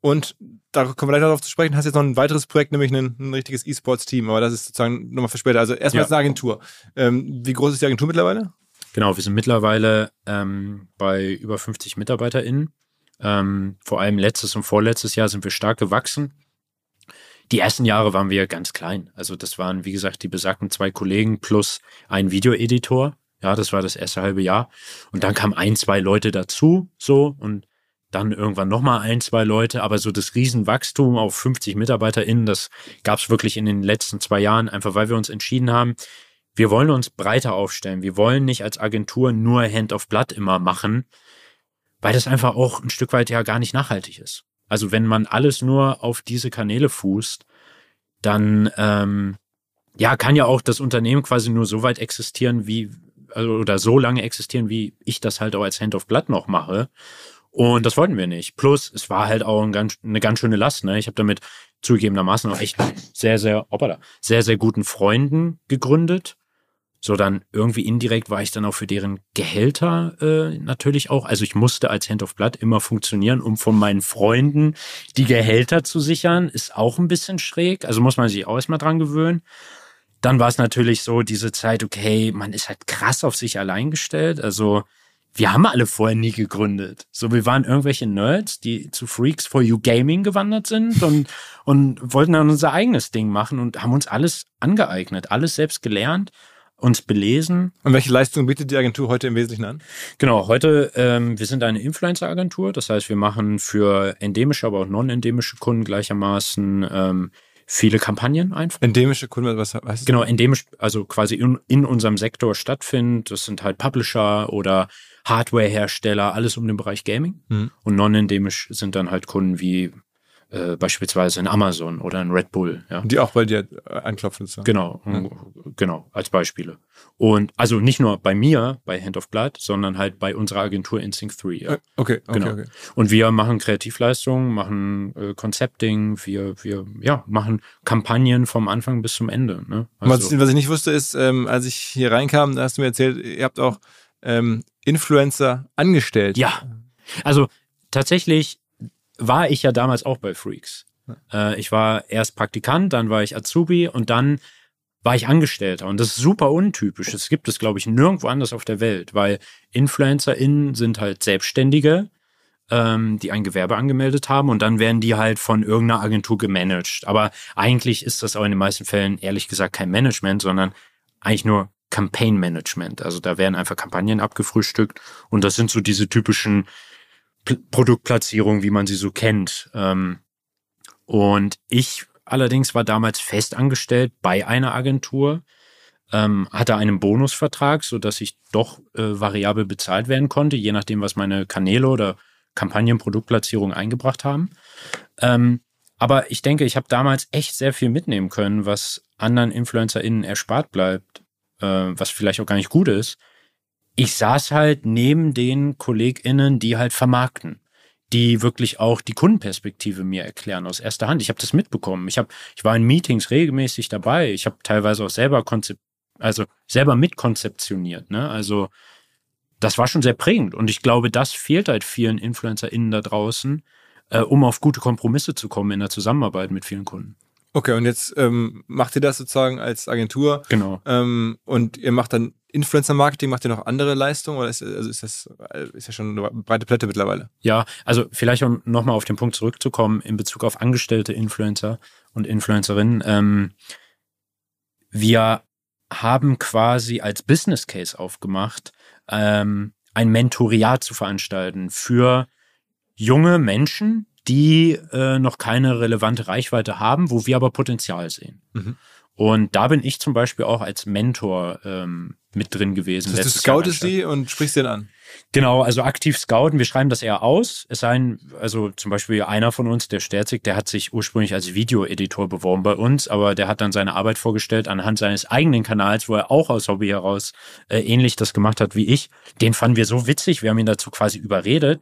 Und da kommen wir gleich darauf zu sprechen. Hast jetzt noch ein weiteres Projekt, nämlich ein, ein richtiges E-Sports-Team, aber das ist sozusagen nochmal für später. Also erstmal ja. eine Agentur. Ähm, wie groß ist die Agentur mittlerweile?
Genau, wir sind mittlerweile ähm, bei über 50 MitarbeiterInnen. Ähm, vor allem letztes und vorletztes Jahr sind wir stark gewachsen. Die ersten Jahre waren wir ganz klein. Also das waren, wie gesagt, die besagten zwei Kollegen plus ein Videoeditor. Ja, das war das erste halbe Jahr. Und dann kamen ein, zwei Leute dazu, so, und dann irgendwann nochmal ein, zwei Leute, aber so das Riesenwachstum auf 50 MitarbeiterInnen, das gab es wirklich in den letzten zwei Jahren, einfach weil wir uns entschieden haben, wir wollen uns breiter aufstellen. Wir wollen nicht als Agentur nur Hand of Blood immer machen, weil das einfach auch ein Stück weit ja gar nicht nachhaltig ist. Also wenn man alles nur auf diese Kanäle fußt, dann ähm, ja kann ja auch das Unternehmen quasi nur so weit existieren, wie also, oder so lange existieren, wie ich das halt auch als Hand of Blood noch mache. Und das wollten wir nicht. Plus, es war halt auch ein ganz, eine ganz schöne Last. Ne? Ich habe damit zugegebenermaßen auch echt sehr, sehr, hoppala, sehr, sehr guten Freunden gegründet so dann irgendwie indirekt war ich dann auch für deren Gehälter äh, natürlich auch. Also ich musste als Hand of Blood immer funktionieren, um von meinen Freunden die Gehälter zu sichern. Ist auch ein bisschen schräg. Also muss man sich auch erstmal dran gewöhnen. Dann war es natürlich so, diese Zeit, okay, man ist halt krass auf sich allein gestellt. Also wir haben alle vorher nie gegründet. So, wir waren irgendwelche Nerds, die zu Freaks for You Gaming gewandert sind und, und wollten dann unser eigenes Ding machen und haben uns alles angeeignet, alles selbst gelernt uns belesen.
Und welche Leistungen bietet die Agentur heute im Wesentlichen an?
Genau, heute, ähm, wir sind eine Influencer-Agentur. Das heißt, wir machen für endemische, aber auch non-endemische Kunden gleichermaßen ähm, viele Kampagnen einfach.
Endemische Kunden, was heißt
das? Genau, endemisch, also quasi in, in unserem Sektor stattfindet. Das sind halt Publisher oder Hardware-Hersteller, alles um den Bereich Gaming. Mhm. Und non-endemisch sind dann halt Kunden wie äh, beispielsweise in Amazon oder in Red Bull. Ja.
Die auch bei dir äh, anklopfen. So.
Genau, ja. genau, als Beispiele. Und also nicht nur bei mir, bei Hand of Blood, sondern halt bei unserer Agentur Instinct 3. Ja.
Äh, okay, okay,
genau.
okay.
Und wir machen Kreativleistungen, machen äh, Concepting, wir, wir ja, machen Kampagnen vom Anfang bis zum Ende. Ne?
Also, was, was, ich nicht wusste, ist, ähm, als ich hier reinkam, da hast du mir erzählt, ihr habt auch ähm, Influencer angestellt.
Ja, also tatsächlich war ich ja damals auch bei Freaks. Äh, ich war erst Praktikant, dann war ich Azubi und dann war ich Angestellter. Und das ist super untypisch. Das gibt es, glaube ich, nirgendwo anders auf der Welt, weil InfluencerInnen sind halt Selbstständige, ähm, die ein Gewerbe angemeldet haben und dann werden die halt von irgendeiner Agentur gemanagt. Aber eigentlich ist das auch in den meisten Fällen ehrlich gesagt kein Management, sondern eigentlich nur Campaign Management. Also da werden einfach Kampagnen abgefrühstückt und das sind so diese typischen Produktplatzierung, wie man sie so kennt. Ähm, und ich allerdings war damals festangestellt bei einer Agentur, ähm, hatte einen Bonusvertrag, so dass ich doch äh, variabel bezahlt werden konnte, je nachdem, was meine Kanäle oder Kampagnenproduktplatzierung eingebracht haben. Ähm, aber ich denke, ich habe damals echt sehr viel mitnehmen können, was anderen InfluencerInnen erspart bleibt, äh, was vielleicht auch gar nicht gut ist. Ich saß halt neben den KollegInnen, die halt vermarkten die wirklich auch die Kundenperspektive mir erklären aus erster Hand. Ich habe das mitbekommen. Ich habe, ich war in Meetings regelmäßig dabei. Ich habe teilweise auch selber konzept, also selber mitkonzeptioniert. Ne? Also das war schon sehr prägend und ich glaube, das fehlt halt vielen InfluencerInnen da draußen, äh, um auf gute Kompromisse zu kommen in der Zusammenarbeit mit vielen Kunden.
Okay, und jetzt ähm, macht ihr das sozusagen als Agentur.
Genau.
Ähm, und ihr macht dann Influencer-Marketing, macht ihr noch andere Leistungen oder ist, also ist das ist ja schon eine breite Plätte mittlerweile?
Ja, also vielleicht um nochmal auf den Punkt zurückzukommen in Bezug auf angestellte Influencer und Influencerinnen. Ähm, wir haben quasi als Business Case aufgemacht, ähm, ein Mentoriat zu veranstalten für junge Menschen, die äh, noch keine relevante Reichweite haben, wo wir aber Potenzial sehen. Mhm. Und da bin ich zum Beispiel auch als Mentor ähm, mit drin gewesen.
Das heißt, du scoutest die und sprichst den an.
Genau, also aktiv scouten. Wir schreiben das eher aus. Es sei also zum Beispiel einer von uns, der Sterzig, der hat sich ursprünglich als Videoeditor beworben bei uns, aber der hat dann seine Arbeit vorgestellt anhand seines eigenen Kanals, wo er auch aus Hobby heraus äh, ähnlich das gemacht hat wie ich. Den fanden wir so witzig. Wir haben ihn dazu quasi überredet.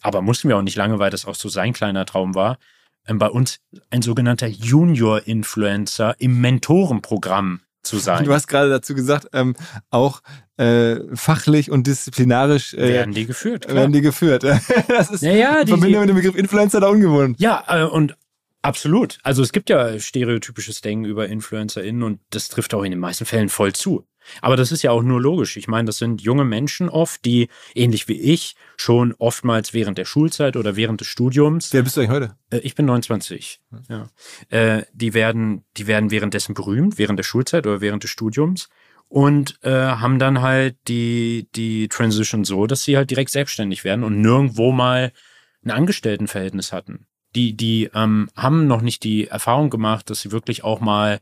Aber mussten wir auch nicht lange, weil das auch so sein kleiner Traum war. Ähm, bei uns ein sogenannter Junior-Influencer im Mentorenprogramm zu sein.
Du hast gerade dazu gesagt, ähm, auch äh, fachlich und disziplinarisch
äh, werden die geführt.
Klar. Werden die geführt. das ist
naja,
die Verbindung mit dem Begriff Influencer da ungewohnt.
Ja, äh, und absolut. Also es gibt ja stereotypisches Denken über InfluencerInnen und das trifft auch in den meisten Fällen voll zu. Aber das ist ja auch nur logisch. Ich meine, das sind junge Menschen oft, die, ähnlich wie ich, schon oftmals während der Schulzeit oder während des Studiums.
Wer bist du eigentlich heute?
Äh, ich bin 29. Ja. Äh, die werden, die werden währenddessen berühmt, während der Schulzeit oder während des Studiums und äh, haben dann halt die, die Transition so, dass sie halt direkt selbstständig werden und nirgendwo mal ein Angestelltenverhältnis hatten. Die, die ähm, haben noch nicht die Erfahrung gemacht, dass sie wirklich auch mal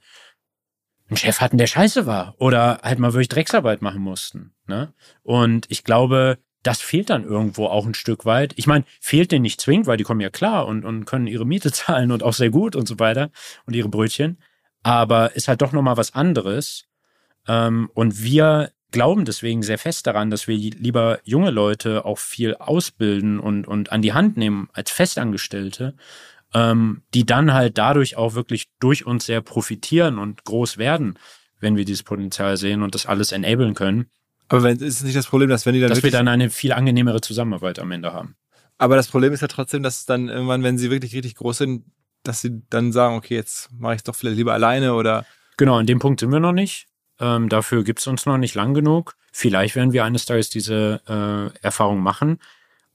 einen Chef hatten, der scheiße war oder halt mal wirklich Drecksarbeit machen mussten. Ne? Und ich glaube, das fehlt dann irgendwo auch ein Stück weit. Ich meine, fehlt denen nicht zwingend, weil die kommen ja klar und, und können ihre Miete zahlen und auch sehr gut und so weiter und ihre Brötchen. Aber ist halt doch nochmal was anderes. Ähm, und wir glauben deswegen sehr fest daran, dass wir lieber junge Leute auch viel ausbilden und, und an die Hand nehmen als Festangestellte, ähm, die dann halt dadurch auch wirklich durch uns sehr profitieren und groß werden, wenn wir dieses Potenzial sehen und das alles enablen können.
Aber wenn, ist es nicht das Problem, dass wenn die dann.
Dass wir dann eine viel angenehmere Zusammenarbeit am Ende haben.
Aber das Problem ist ja trotzdem, dass dann irgendwann, wenn sie wirklich richtig groß sind, dass sie dann sagen, okay, jetzt mache ich es doch vielleicht lieber alleine oder.
Genau, an dem Punkt sind wir noch nicht. Ähm, dafür gibt es uns noch nicht lang genug. Vielleicht werden wir eines Tages diese äh, Erfahrung machen.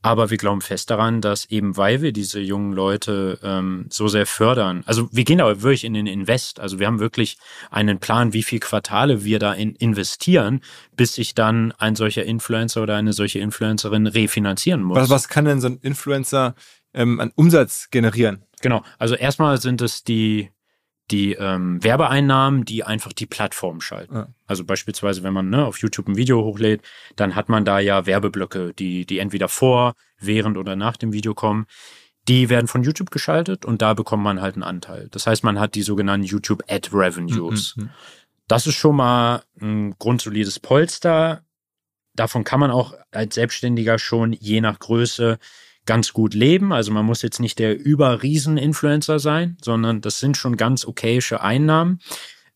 Aber wir glauben fest daran, dass eben weil wir diese jungen Leute ähm, so sehr fördern, also wir gehen da wirklich in den Invest, also wir haben wirklich einen Plan, wie viel Quartale wir da in investieren, bis sich dann ein solcher Influencer oder eine solche Influencerin refinanzieren muss.
Was, was kann denn so ein Influencer ähm, an Umsatz generieren?
Genau, also erstmal sind es die die ähm, Werbeeinnahmen, die einfach die Plattform schalten. Ja. Also beispielsweise, wenn man ne, auf YouTube ein Video hochlädt, dann hat man da ja Werbeblöcke, die, die entweder vor, während oder nach dem Video kommen. Die werden von YouTube geschaltet und da bekommt man halt einen Anteil. Das heißt, man hat die sogenannten YouTube Ad Revenues. Mhm. mhm. Das ist schon mal ein grundsolides Polster. Davon kann man auch als Selbstständiger schon je nach Größe ganz gut leben. Also man muss jetzt nicht der Überriesen-Influencer sein, sondern das sind schon ganz okayische Einnahmen.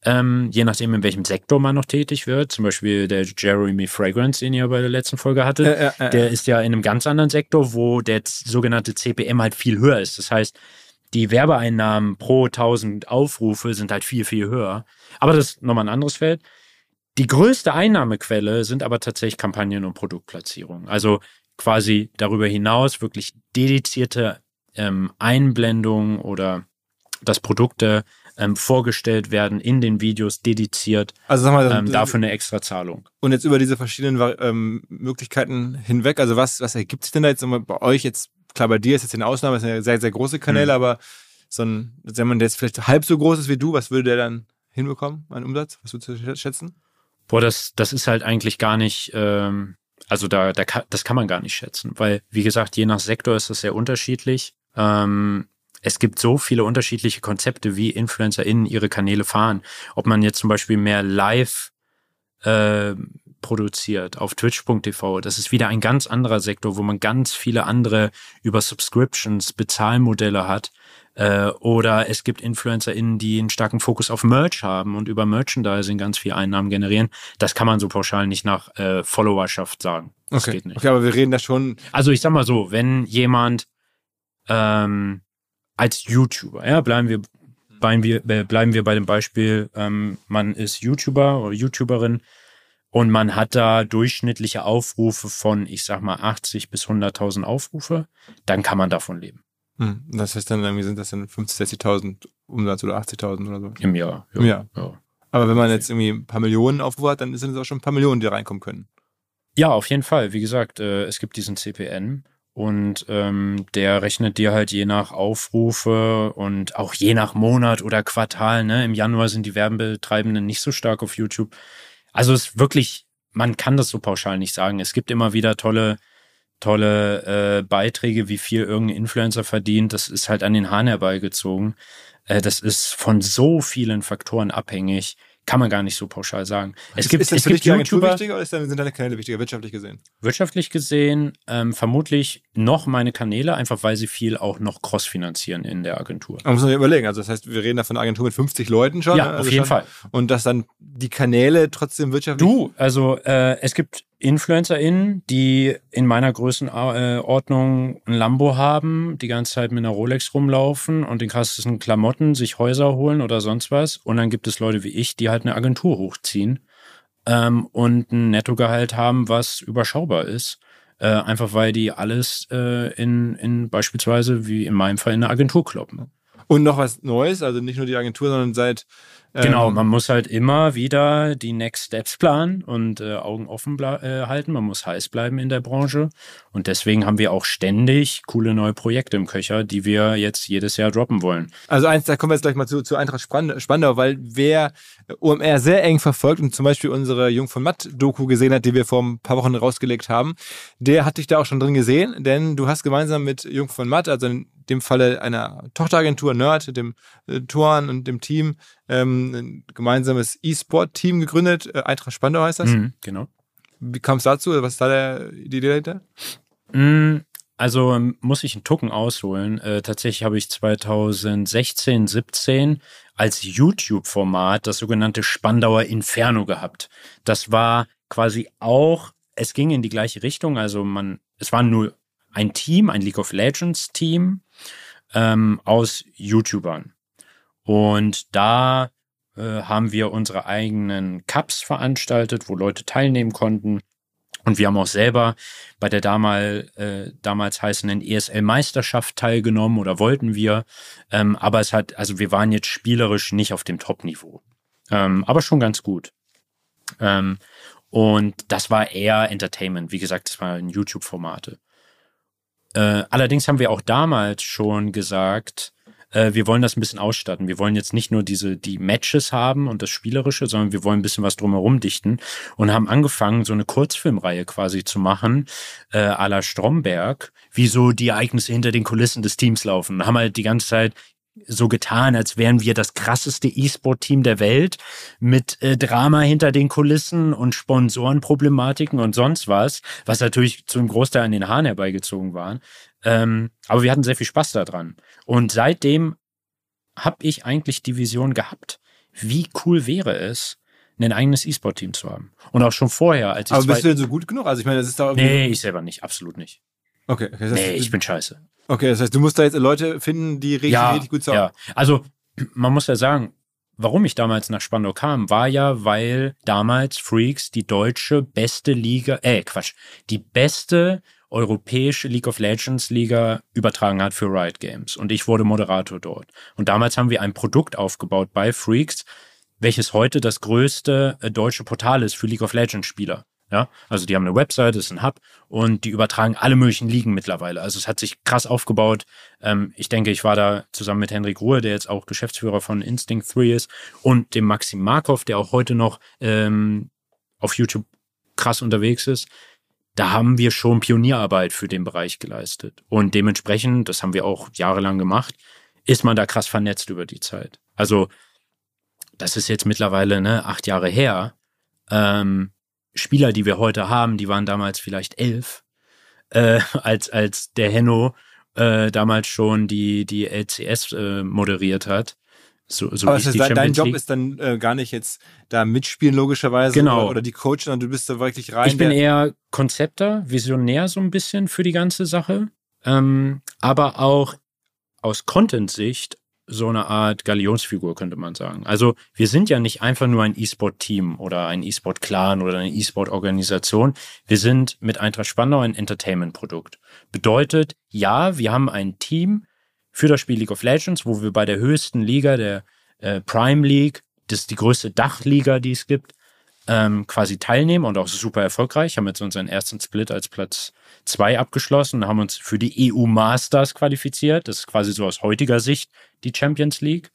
Ähm, je nachdem, in welchem Sektor man noch tätig wird. Zum Beispiel der Jeremy Fragrance, den ihr bei der letzten Folge hattet, äh, äh, äh, der ist ja in einem ganz anderen Sektor, wo der sogenannte CPM halt viel höher ist. Das heißt, die Werbeeinnahmen pro 1000 Aufrufe sind halt viel, viel höher. Aber das ist nochmal ein anderes Feld. Die größte Einnahmequelle sind aber tatsächlich Kampagnen und Produktplatzierungen. Also quasi darüber hinaus wirklich dedizierte ähm, Einblendungen oder dass Produkte ähm, vorgestellt werden in den Videos dediziert. Also sag mal, ähm, dafür eine extra Zahlung.
Und jetzt über diese verschiedenen ähm, Möglichkeiten hinweg, also was, was ergibt sich denn da jetzt bei euch jetzt, klar bei dir ist jetzt eine Ausnahme, das sind ja sehr, sehr große Kanäle, hm. aber so ein, wenn man jetzt vielleicht halb so groß ist wie du, was würde der dann hinbekommen an Umsatz? Was würdest du schätzen?
Boah, das, das ist halt eigentlich gar nicht, ähm, also da, da das kann man gar nicht schätzen, weil, wie gesagt, je nach Sektor ist das sehr unterschiedlich. Ähm, es gibt so viele unterschiedliche Konzepte, wie InfluencerInnen ihre Kanäle fahren. Ob man jetzt zum Beispiel mehr live äh, produziert auf twitch.tv, das ist wieder ein ganz anderer Sektor, wo man ganz viele andere über Subscriptions, Bezahlmodelle hat. Äh, oder es gibt InfluencerInnen, die einen starken Fokus auf Merch haben und über Merchandising ganz viel Einnahmen generieren. Das kann man so pauschal nicht nach äh, Followerschaft sagen. Das
okay.
geht nicht.
Okay, aber wir reden da schon.
Also ich sag mal so, wenn jemand ähm, als YouTuber, ja, bleiben wir, bleiben wir, äh, bleiben wir bei dem Beispiel, ähm, man ist YouTuber oder YouTuberin und man hat da durchschnittliche Aufrufe von, ich sag mal, 80 bis 100.000 Aufrufe, dann kann man davon leben.
Hm, das heißt dann irgendwie sind das dann 50.000, 60.000 Umsatz oder 80.000 oder so.
Im Jahr.
Ja. Im Jahr. Ja. Aber wenn man jetzt irgendwie ein paar Millionen Aufrufe hat, dann sind es auch schon ein paar Millionen, die reinkommen können.
Ja, auf jeden Fall. Wie gesagt, äh, es gibt diesen CPN und ähm, der rechnet dir halt je nach Aufrufe und auch je nach Monat oder Quartal. Ne? Im Januar sind die Werbetreibenden nicht so stark auf YouTube. Also es ist wirklich, man kann das so pauschal nicht sagen. Es gibt immer wieder tolle, tolle äh, Beiträge, wie viel irgendein Influencer verdient. Das ist halt an den Haaren herbeigezogen. Äh, das ist von so vielen Faktoren abhängig kann man gar nicht so pauschal sagen. Es
ist,
gibt,
ist das
es
für
gibt
die Agentur
YouTuber,
wichtiger oder ist dann, sind deine Kanäle wichtiger, wirtschaftlich gesehen?
wirtschaftlich gesehen ähm, vermutlich noch meine Kanäle, einfach weil sie viel auch noch cross-finanzieren in der Agentur.
Man muss sich überlegen. Also das heißt, wir reden da von einer Agentur mit 50 Leuten schon.
Ja,
also
auf jeden
schon,
Fall.
Und dass dann die Kanäle trotzdem wirtschaftlich.
Du, also äh, es gibt InfluencerInnen, die in meiner Größenordnung ein Lambo haben, die ganze Zeit mit einer Rolex rumlaufen und den krassesten Klamotten sich Häuser holen oder sonst was. Und dann gibt es Leute wie ich, die halt eine Agentur hochziehen ähm, und ein Nettogehalt haben, was überschaubar ist. Äh, einfach weil die alles äh, in, in beispielsweise, wie in meinem Fall, in eine Agentur kloppen.
Und noch was Neues, also nicht nur die Agentur, sondern seit
Genau,
ähm,
man muss halt immer wieder die Next Steps planen und äh, Augen offen äh, halten. Man muss heiß bleiben in der Branche. Und deswegen haben wir auch ständig coole neue Projekte im Köcher, die wir jetzt jedes Jahr droppen wollen.
Also eins, da kommen wir jetzt gleich mal zu, zu Eintracht Spandau, weil wer OMR sehr eng verfolgt und zum Beispiel unsere Jung von Matt-Doku gesehen hat, die wir vor ein paar Wochen rausgelegt haben, der hat dich da auch schon drin gesehen, denn du hast gemeinsam mit Jung von Matt, also dem Falle einer Tochteragentur Nerd, dem äh, Toren und dem Team, ähm, ein gemeinsames E-Sport-Team gegründet. Äh, Eintracht Spandau heißt das.
Mhm, genau.
Wie kam es dazu? Was ist da der, die Idee dahinter?
Mm, Also ähm, muss ich einen Tucken ausholen. Äh, tatsächlich habe ich 2016, 17 als YouTube-Format das sogenannte Spandauer Inferno gehabt. Das war quasi auch, es ging in die gleiche Richtung. Also man, es war nur ein Team, ein League of Legends Team ähm, aus YouTubern. Und da äh, haben wir unsere eigenen Cups veranstaltet, wo Leute teilnehmen konnten. Und wir haben auch selber bei der damal, äh, damals heißenden ESL-Meisterschaft teilgenommen oder wollten wir. Ähm, aber es hat, also wir waren jetzt spielerisch nicht auf dem Top-Niveau. Ähm, aber schon ganz gut. Ähm, und das war eher Entertainment. Wie gesagt, das waren YouTube-Formate. Äh, allerdings haben wir auch damals schon gesagt, äh, wir wollen das ein bisschen ausstatten. Wir wollen jetzt nicht nur diese die Matches haben und das Spielerische, sondern wir wollen ein bisschen was drumherum dichten und haben angefangen, so eine Kurzfilmreihe quasi zu machen, äh, à la Stromberg, wie so die Ereignisse hinter den Kulissen des Teams laufen. Haben halt die ganze Zeit so getan, als wären wir das krasseste E-Sport-Team der Welt mit äh, Drama hinter den Kulissen und Sponsorenproblematiken und sonst was, was natürlich zum Großteil an den Haaren herbeigezogen war. Ähm, aber wir hatten sehr viel Spaß daran. Und seitdem habe ich eigentlich die Vision gehabt, wie cool wäre es, ein eigenes E-Sport-Team zu haben. Und auch schon vorher, als ich
Aber bist du denn so gut genug? Also ich meine, das ist da irgendwie.
Nee, ich selber nicht, absolut nicht.
Okay, okay,
Nee, ich bin scheiße.
Okay, das heißt, du musst da jetzt Leute finden, die richtig,
ja,
richtig gut zocken.
ja. Also man muss ja sagen, warum ich damals nach Spandau kam, war ja, weil damals Freaks die deutsche beste Liga, äh Quatsch, die beste europäische League of Legends Liga übertragen hat für Riot Games und ich wurde Moderator dort. Und damals haben wir ein Produkt aufgebaut bei Freaks, welches heute das größte äh, deutsche Portal ist für League of Legends Spieler. Ja, also die haben eine Website, ist ein Hub und die übertragen alle möglichen Ligen mittlerweile. Also es hat sich krass aufgebaut. Ähm, ich denke, ich war da zusammen mit Henrik Ruhe, der jetzt auch Geschäftsführer von Instinct 3 ist und dem Maxim Markov, der auch heute noch ähm, auf YouTube krass unterwegs ist. Da haben wir schon Pionierarbeit für den Bereich geleistet. Und dementsprechend, das haben wir auch jahrelang gemacht, ist man da krass vernetzt über die Zeit. Also das ist jetzt mittlerweile ne, acht Jahre her. Ähm, Spieler, die wir heute haben, die waren damals vielleicht elf, äh, als, als der Henno äh, damals schon die, die LCS äh, moderiert hat.
So, so Aber das heißt, dein Job ist dann äh, gar nicht jetzt da mitspielen, logischerweise,
genau.
oder, oder die Coach, sondern du bist da wirklich rein.
Ich bin eher Konzepter, Visionär so ein bisschen für die ganze Sache, ähm, aber auch aus Content-Sicht so eine Art Galionsfigur, könnte man sagen. Also wir sind ja nicht einfach nur ein E-Sport-Team oder ein E-Sport-Clan oder eine E-Sport-Organisation. Wir sind mit Eintracht Spandau ein Entertainment-Produkt. Bedeutet, ja, wir haben ein Team für das Spiel League of Legends, wo wir bei der höchsten Liga, der äh, Prime League, das ist die größte Dachliga, die es gibt, ähm, quasi teilnehmen und auch super erfolgreich. Haben jetzt unseren ersten Split als Platz zwei abgeschlossen haben uns für die EU Masters qualifiziert. Das ist quasi so aus heutiger Sicht die Champions League.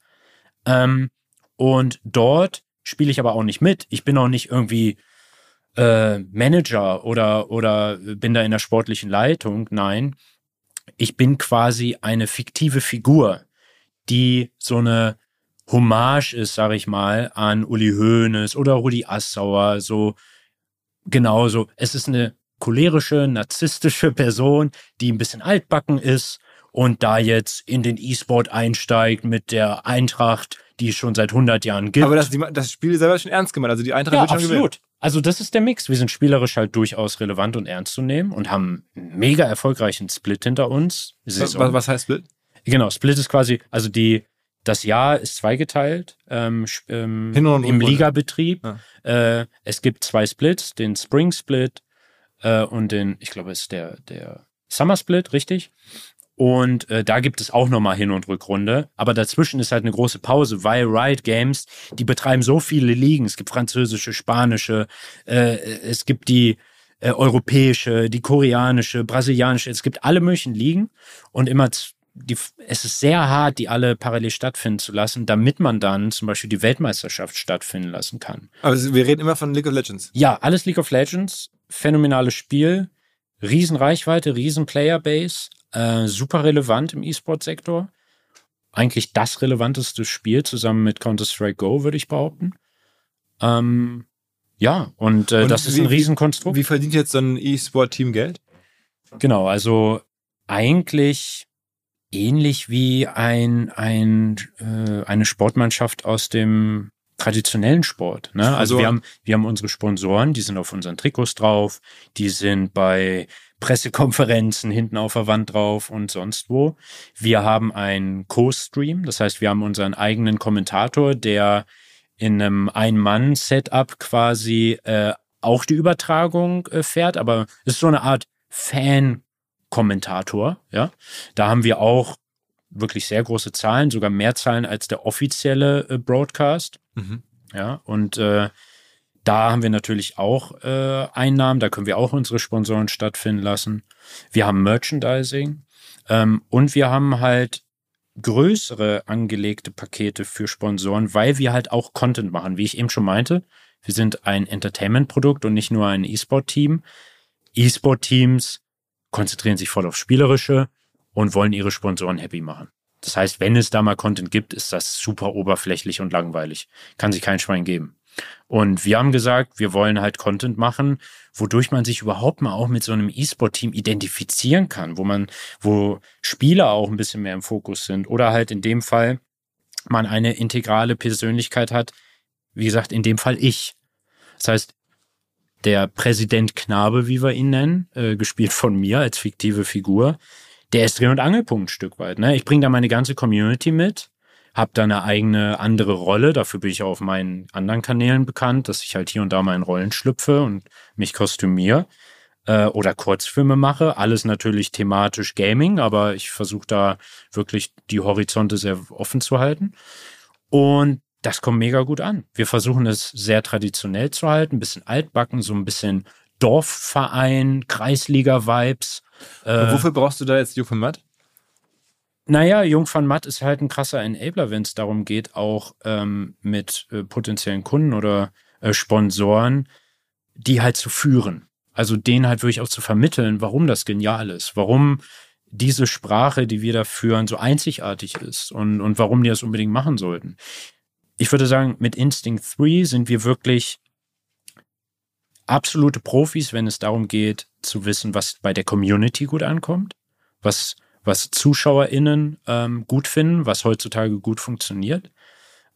Ähm, und dort spiele ich aber auch nicht mit. Ich bin auch nicht irgendwie äh, Manager oder, oder bin da in der sportlichen Leitung. Nein, ich bin quasi eine fiktive Figur, die so eine Hommage ist, sag ich mal, an Uli Hoeneß oder Rudi Assauer, so genauso. Es ist eine cholerische, narzisstische Person, die ein bisschen altbacken ist und da jetzt in den E-Sport einsteigt mit der Eintracht, die es schon seit 100 Jahren gibt.
Aber das, das Spiel ist selber schon ernst gemeint, also die Eintracht
ja,
wird schon
absolut. Also das ist der Mix. Wir sind spielerisch halt durchaus relevant und ernst zu nehmen und haben einen mega erfolgreichen Split hinter uns.
Was, was heißt Split?
Genau, Split ist quasi, also die das Jahr ist zweigeteilt ähm, ähm, im Ligabetrieb. Ja. Äh, es gibt zwei Splits, den Spring Split äh, und den, ich glaube, es ist der, der Summer Split, richtig? Und äh, da gibt es auch nochmal Hin- und Rückrunde. Aber dazwischen ist halt eine große Pause, weil Riot Games, die betreiben so viele Ligen. Es gibt französische, spanische, äh, es gibt die äh, europäische, die koreanische, brasilianische, es gibt alle möglichen Ligen. Und immer die, es ist sehr hart, die alle parallel stattfinden zu lassen, damit man dann zum Beispiel die Weltmeisterschaft stattfinden lassen kann.
Aber wir reden immer von League of Legends.
Ja, alles League of Legends, phänomenales Spiel, riesen Reichweite, riesen Playerbase, äh, super relevant im E-Sport-Sektor. Eigentlich das relevanteste Spiel zusammen mit Counter-Strike Go, würde ich behaupten. Ähm, ja, und, äh, und das ist ein Riesenkonstrukt.
Wie verdient jetzt so ein E-Sport-Team Geld?
Genau, also eigentlich ähnlich wie ein, ein, äh, eine Sportmannschaft aus dem traditionellen Sport. Ne? Also wir haben, wir haben unsere Sponsoren, die sind auf unseren Trikots drauf, die sind bei Pressekonferenzen hinten auf der Wand drauf und sonst wo. Wir haben einen Co-Stream, das heißt, wir haben unseren eigenen Kommentator, der in einem Ein-Mann-Setup quasi äh, auch die Übertragung äh, fährt, aber es ist so eine Art Fan Kommentator, ja. Da haben wir auch wirklich sehr große Zahlen, sogar mehr Zahlen als der offizielle äh, Broadcast. Mhm. Ja, und äh, da haben wir natürlich auch äh, Einnahmen, da können wir auch unsere Sponsoren stattfinden lassen. Wir haben Merchandising ähm, und wir haben halt größere angelegte Pakete für Sponsoren, weil wir halt auch Content machen. Wie ich eben schon meinte, wir sind ein Entertainment-Produkt und nicht nur ein E-Sport-Team. E-Sport-Teams konzentrieren sich voll auf Spielerische und wollen ihre Sponsoren happy machen. Das heißt, wenn es da mal Content gibt, ist das super oberflächlich und langweilig. Kann sich kein Schwein geben. Und wir haben gesagt, wir wollen halt Content machen, wodurch man sich überhaupt mal auch mit so einem E-Sport-Team identifizieren kann, wo man, wo Spieler auch ein bisschen mehr im Fokus sind oder halt in dem Fall man eine integrale Persönlichkeit hat. Wie gesagt, in dem Fall ich. Das heißt, der Präsident Knabe, wie wir ihn nennen, äh, gespielt von mir als fiktive Figur, der ist Dreh- und Angelpunkt ein Stück weit. Ne? Ich bringe da meine ganze Community mit, habe da eine eigene andere Rolle. Dafür bin ich auch auf meinen anderen Kanälen bekannt, dass ich halt hier und da mal in Rollen schlüpfe und mich kostümiere äh, oder Kurzfilme mache. Alles natürlich thematisch Gaming, aber ich versuche da wirklich die Horizonte sehr offen zu halten. Und das kommt mega gut an. Wir versuchen es sehr traditionell zu halten, ein bisschen altbacken, so ein bisschen Dorfverein, Kreisliga-Vibes.
Äh, wofür brauchst du da jetzt Jung von Matt?
Naja, Jung von Matt ist halt ein krasser Enabler, wenn es darum geht, auch ähm, mit äh, potenziellen Kunden oder äh, Sponsoren, die halt zu führen. Also denen halt wirklich auch zu vermitteln, warum das genial ist, warum diese Sprache, die wir da führen, so einzigartig ist und, und warum die das unbedingt machen sollten. Ich würde sagen, mit Instinct 3 sind wir wirklich absolute Profis, wenn es darum geht, zu wissen, was bei der Community gut ankommt, was, was ZuschauerInnen ähm, gut finden, was heutzutage gut funktioniert.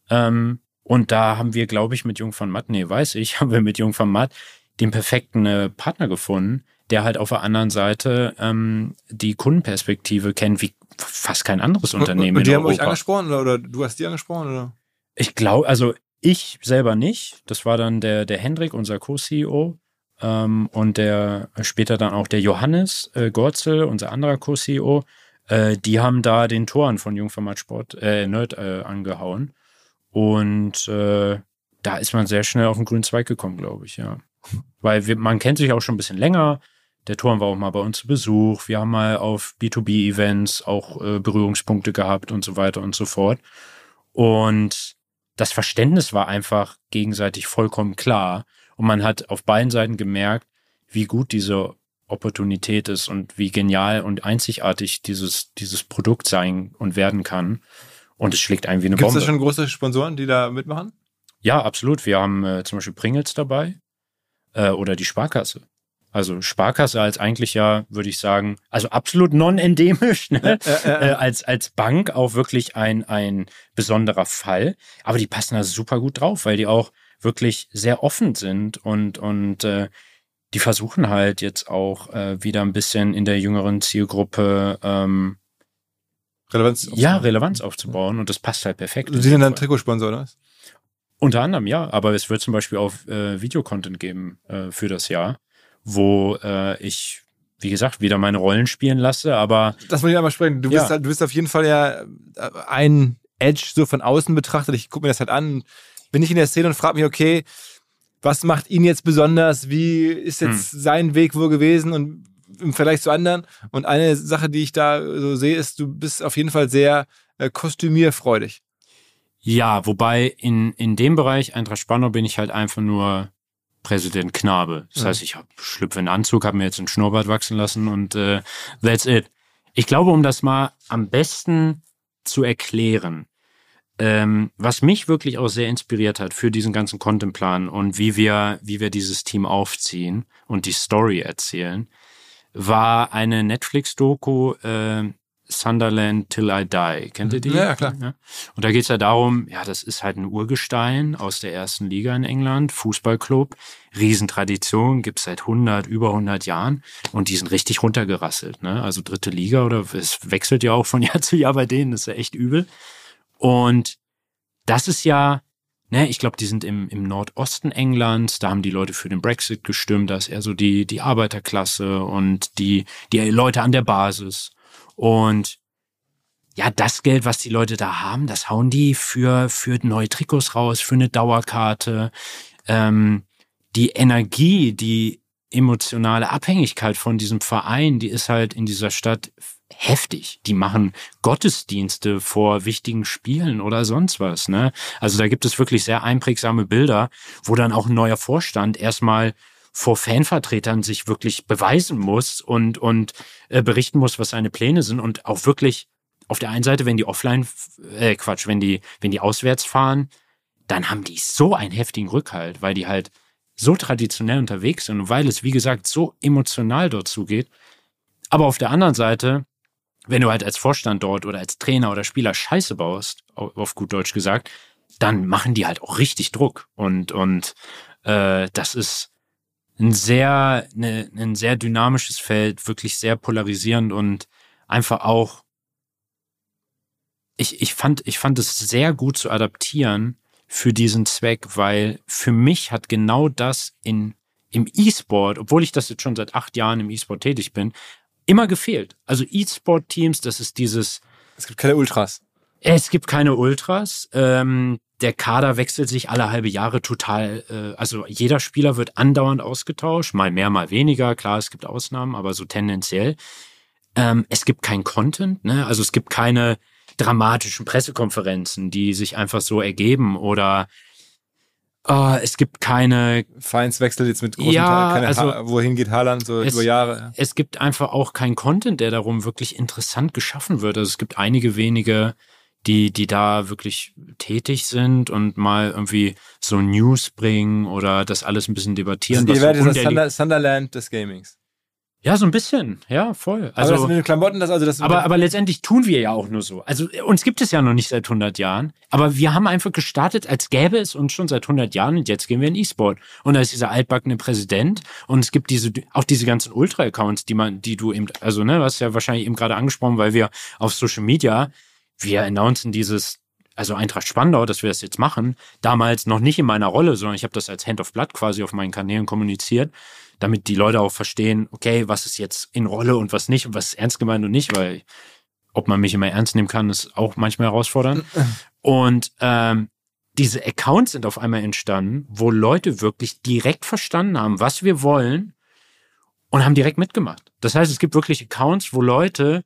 Ähm, und da haben wir, glaube ich, mit Jung von Matt, nee, weiß ich, haben wir mit Jung von Matt den perfekten äh, Partner gefunden, der halt auf der anderen Seite ähm, die Kundenperspektive kennt, wie fast kein anderes Unternehmen.
Und, und die haben Europa. euch angesprochen oder, oder du hast die angesprochen? Oder?
Ich glaube, also ich selber nicht. Das war dann der, der Hendrik, unser Co-CEO. Ähm, und der später dann auch der Johannes äh, Gorzel, unser anderer Co-CEO. Äh, die haben da den Toren von Jungformat Sport, äh, Nerd äh, angehauen. Und äh, da ist man sehr schnell auf den grünen Zweig gekommen, glaube ich, ja. Weil wir, man kennt sich auch schon ein bisschen länger. Der Toren war auch mal bei uns zu Besuch. Wir haben mal auf B2B-Events auch äh, Berührungspunkte gehabt und so weiter und so fort. Und das Verständnis war einfach gegenseitig vollkommen klar. Und man hat auf beiden Seiten gemerkt, wie gut diese Opportunität ist und wie genial und einzigartig dieses, dieses Produkt sein und werden kann. Und es schlägt ein wie eine
Gibt's
Bombe.
Gibt es schon große Sponsoren, die da mitmachen?
Ja, absolut. Wir haben äh, zum Beispiel Pringles dabei äh, oder die Sparkasse. Also Sparkasse als eigentlich ja, würde ich sagen, also absolut non-endemisch, ne? Äh, äh, als, als Bank auch wirklich ein, ein besonderer Fall. Aber die passen da super gut drauf, weil die auch wirklich sehr offen sind und, und äh, die versuchen halt jetzt auch äh, wieder ein bisschen in der jüngeren Zielgruppe ähm,
Relevanz
aufzubauen. Ja, Relevanz aufzubauen und das passt halt perfekt.
Sie sind dann Trikotsponsor, oder?
Unter anderem, ja. Aber es wird zum Beispiel auch äh, Videocontent geben äh, für das Jahr wo äh, ich, wie gesagt, wieder meine Rollen spielen lasse, aber.
Das muss ich einmal sprechen. Du bist, halt, du bist auf jeden Fall ja äh, ein Edge so von außen betrachtet. Ich gucke mir das halt an, bin ich in der Szene und frage mich, okay, was macht ihn jetzt besonders? Wie ist jetzt hm. sein Weg wohl gewesen und im Vergleich zu anderen? Und eine Sache, die ich da so sehe, ist, du bist auf jeden Fall sehr äh, kostümierfreudig.
Ja, wobei in, in dem Bereich Eintracht Spannung bin ich halt einfach nur Präsident Knabe. Das heißt, ich schlüpfe einen Anzug, habe mir jetzt einen Schnurrbart wachsen lassen und äh, that's it. Ich glaube, um das mal am besten zu erklären, ähm, was mich wirklich auch sehr inspiriert hat für diesen ganzen Contentplan und wie wir, wie wir dieses Team aufziehen und die Story erzählen, war eine Netflix-Doku, äh, Sunderland Till I Die. Kennt ihr die?
Ja, klar. Ja.
Und da geht es ja darum, ja, das ist halt ein Urgestein aus der ersten Liga in England, Fußballclub, Riesentradition, gibt's seit 100, über 100 Jahren und die sind richtig runtergerasselt. Ne? Also dritte Liga oder es wechselt ja auch von Jahr zu Jahr bei denen, das ist ja echt übel. Und das ist ja, ne, ich glaube, die sind im, im Nordosten Englands, da haben die Leute für den Brexit gestimmt, da ist eher so die, die Arbeiterklasse und die, die Leute an der Basis. Und ja, das Geld, was die Leute da haben, das hauen die für, für neue Trikots raus, für eine Dauerkarte. Ähm, die Energie, die emotionale Abhängigkeit von diesem Verein, die ist halt in dieser Stadt heftig. Die machen Gottesdienste vor wichtigen Spielen oder sonst was. Ne? Also da gibt es wirklich sehr einprägsame Bilder, wo dann auch ein neuer Vorstand erstmal vor Fanvertretern sich wirklich beweisen muss und, und äh, berichten muss, was seine Pläne sind und auch wirklich auf der einen Seite, wenn die offline, äh, Quatsch, wenn die, wenn die auswärts fahren, dann haben die so einen heftigen Rückhalt, weil die halt so traditionell unterwegs sind und weil es, wie gesagt, so emotional dort zugeht. Aber auf der anderen Seite, wenn du halt als Vorstand dort oder als Trainer oder Spieler Scheiße baust, auf gut Deutsch gesagt, dann machen die halt auch richtig Druck. Und, und äh, das ist, ein sehr, eine, ein sehr dynamisches Feld, wirklich sehr polarisierend und einfach auch, ich, ich fand, ich fand es sehr gut zu adaptieren für diesen Zweck, weil für mich hat genau das in, im E-Sport, obwohl ich das jetzt schon seit acht Jahren im E-Sport tätig bin, immer gefehlt. Also E-Sport-Teams, das ist dieses.
Es gibt keine Ultras.
Es gibt keine Ultras. Ähm, der Kader wechselt sich alle halbe Jahre total, äh, also jeder Spieler wird andauernd ausgetauscht, mal mehr, mal weniger. Klar, es gibt Ausnahmen, aber so tendenziell. Ähm, es gibt kein Content, ne? Also es gibt keine dramatischen Pressekonferenzen, die sich einfach so ergeben oder Uh, es gibt keine
Feinswechsel jetzt mit großen
ja,
keine
also,
ha wohin geht Haaland so
es,
über Jahre.
Es gibt einfach auch keinen Content, der darum wirklich interessant geschaffen wird. Also es gibt einige wenige, die die da wirklich tätig sind und mal irgendwie so News bringen oder das alles ein bisschen debattieren.
Also ihr werdet
so
das Thunder Sunderland des Gamings.
Ja, so ein bisschen, ja, voll.
Also, aber das mit den Klamotten, das also das.
Aber, aber letztendlich tun wir ja auch nur so. Also uns gibt es ja noch nicht seit 100 Jahren, aber wir haben einfach gestartet, als gäbe es uns schon seit 100 Jahren und jetzt gehen wir in E-Sport. Und da ist dieser altbackene Präsident und es gibt diese auch diese ganzen Ultra-Accounts, die man, die du eben, also ne, was ja wahrscheinlich eben gerade angesprochen, weil wir auf Social Media wir announcen dieses also Eintracht Spandau, dass wir das jetzt machen, damals noch nicht in meiner Rolle, sondern ich habe das als Hand of Blood quasi auf meinen Kanälen kommuniziert damit die Leute auch verstehen, okay, was ist jetzt in Rolle und was nicht was ist ernst gemeint und nicht, weil ob man mich immer ernst nehmen kann, ist auch manchmal herausfordernd. Und ähm, diese Accounts sind auf einmal entstanden, wo Leute wirklich direkt verstanden haben, was wir wollen und haben direkt mitgemacht. Das heißt, es gibt wirklich Accounts, wo Leute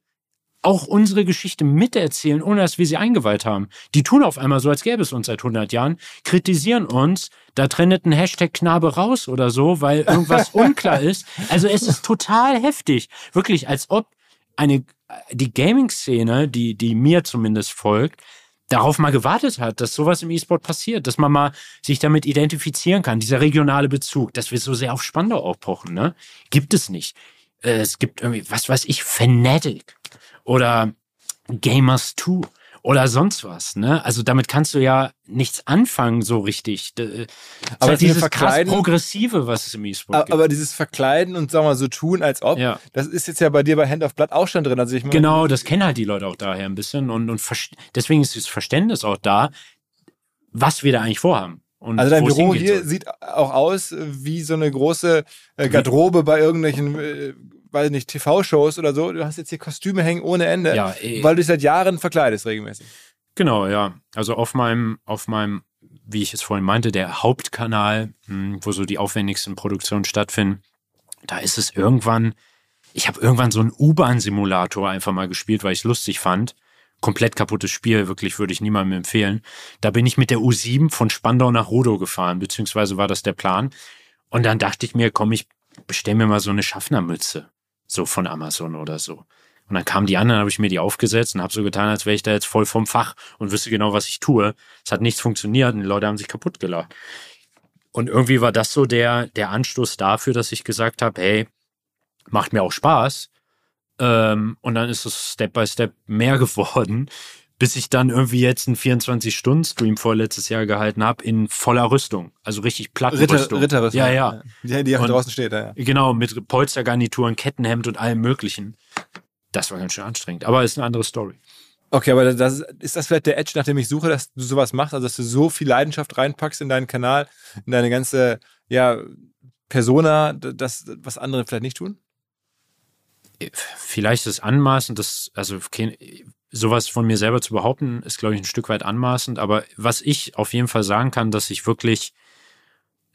auch unsere Geschichte miterzählen, ohne dass wir sie eingeweiht haben. Die tun auf einmal so, als gäbe es uns seit 100 Jahren, kritisieren uns, da trennt ein Hashtag Knabe raus oder so, weil irgendwas unklar ist. Also es ist total heftig. Wirklich, als ob eine, die Gaming-Szene, die, die mir zumindest folgt, darauf mal gewartet hat, dass sowas im E-Sport passiert, dass man mal sich damit identifizieren kann, dieser regionale Bezug, dass wir so sehr auf Spandau aufpochen, ne? Gibt es nicht. Äh, es gibt irgendwie, was weiß ich, Fanatic oder Gamers 2 oder sonst was, ne? Also damit kannst du ja nichts anfangen so richtig. Das
aber halt dieses Verkleiden,
progressive, was es im E-Sport
gibt. Aber dieses Verkleiden und sagen wir mal so tun, als ob, ja. das ist jetzt ja bei dir bei Hand of Blood auch schon drin. Also ich
genau, das kennen halt die Leute auch daher ein bisschen und, und deswegen ist das Verständnis auch da, was wir da eigentlich vorhaben. Und
also dein Büro hier soll. sieht auch aus wie so eine große äh, Garderobe bei irgendwelchen äh, weiß nicht, TV-Shows oder so, du hast jetzt hier Kostüme hängen ohne Ende, ja, ey. weil du dich seit Jahren verkleidest regelmäßig.
Genau, ja. Also auf meinem, auf meinem, wie ich es vorhin meinte, der Hauptkanal, hm, wo so die aufwendigsten Produktionen stattfinden, da ist es irgendwann, ich habe irgendwann so einen U-Bahn-Simulator einfach mal gespielt, weil ich es lustig fand. Komplett kaputtes Spiel, wirklich würde ich niemandem empfehlen. Da bin ich mit der U7 von Spandau nach Rudow gefahren, beziehungsweise war das der Plan. Und dann dachte ich mir, komm, ich bestell mir mal so eine Schaffnermütze so von Amazon oder so. Und dann kamen die anderen, habe ich mir die aufgesetzt und habe so getan, als wäre ich da jetzt voll vom Fach und wüsste genau, was ich tue. Es hat nichts funktioniert und die Leute haben sich kaputt gelacht. Und irgendwie war das so der, der Anstoß dafür, dass ich gesagt habe, hey, macht mir auch Spaß. Ähm, und dann ist es Step by Step mehr geworden, bis ich dann irgendwie jetzt einen 24-Stunden-Stream vorletztes Jahr gehalten habe in voller Rüstung. Also richtig Plattenrüstung.
Ritter, Ritterrüstung.
Ja, ja.
Die, die auch draußen steht, ja.
Genau, mit Polstergarnituren, Kettenhemd und allem möglichen. Das war ganz schön anstrengend. Aber ist eine andere Story.
Okay, aber das, ist das vielleicht der Edge, nach dem ich suche, dass du sowas machst, also dass du so viel Leidenschaft reinpackst in deinen Kanal, in deine ganze, ja, Persona, das, was andere vielleicht nicht tun?
Vielleicht ist es anmaßend, das, also sowas von mir selber zu behaupten, ist, glaube ich, ein Stück weit anmaßend. Aber was ich auf jeden Fall sagen kann, dass ich wirklich,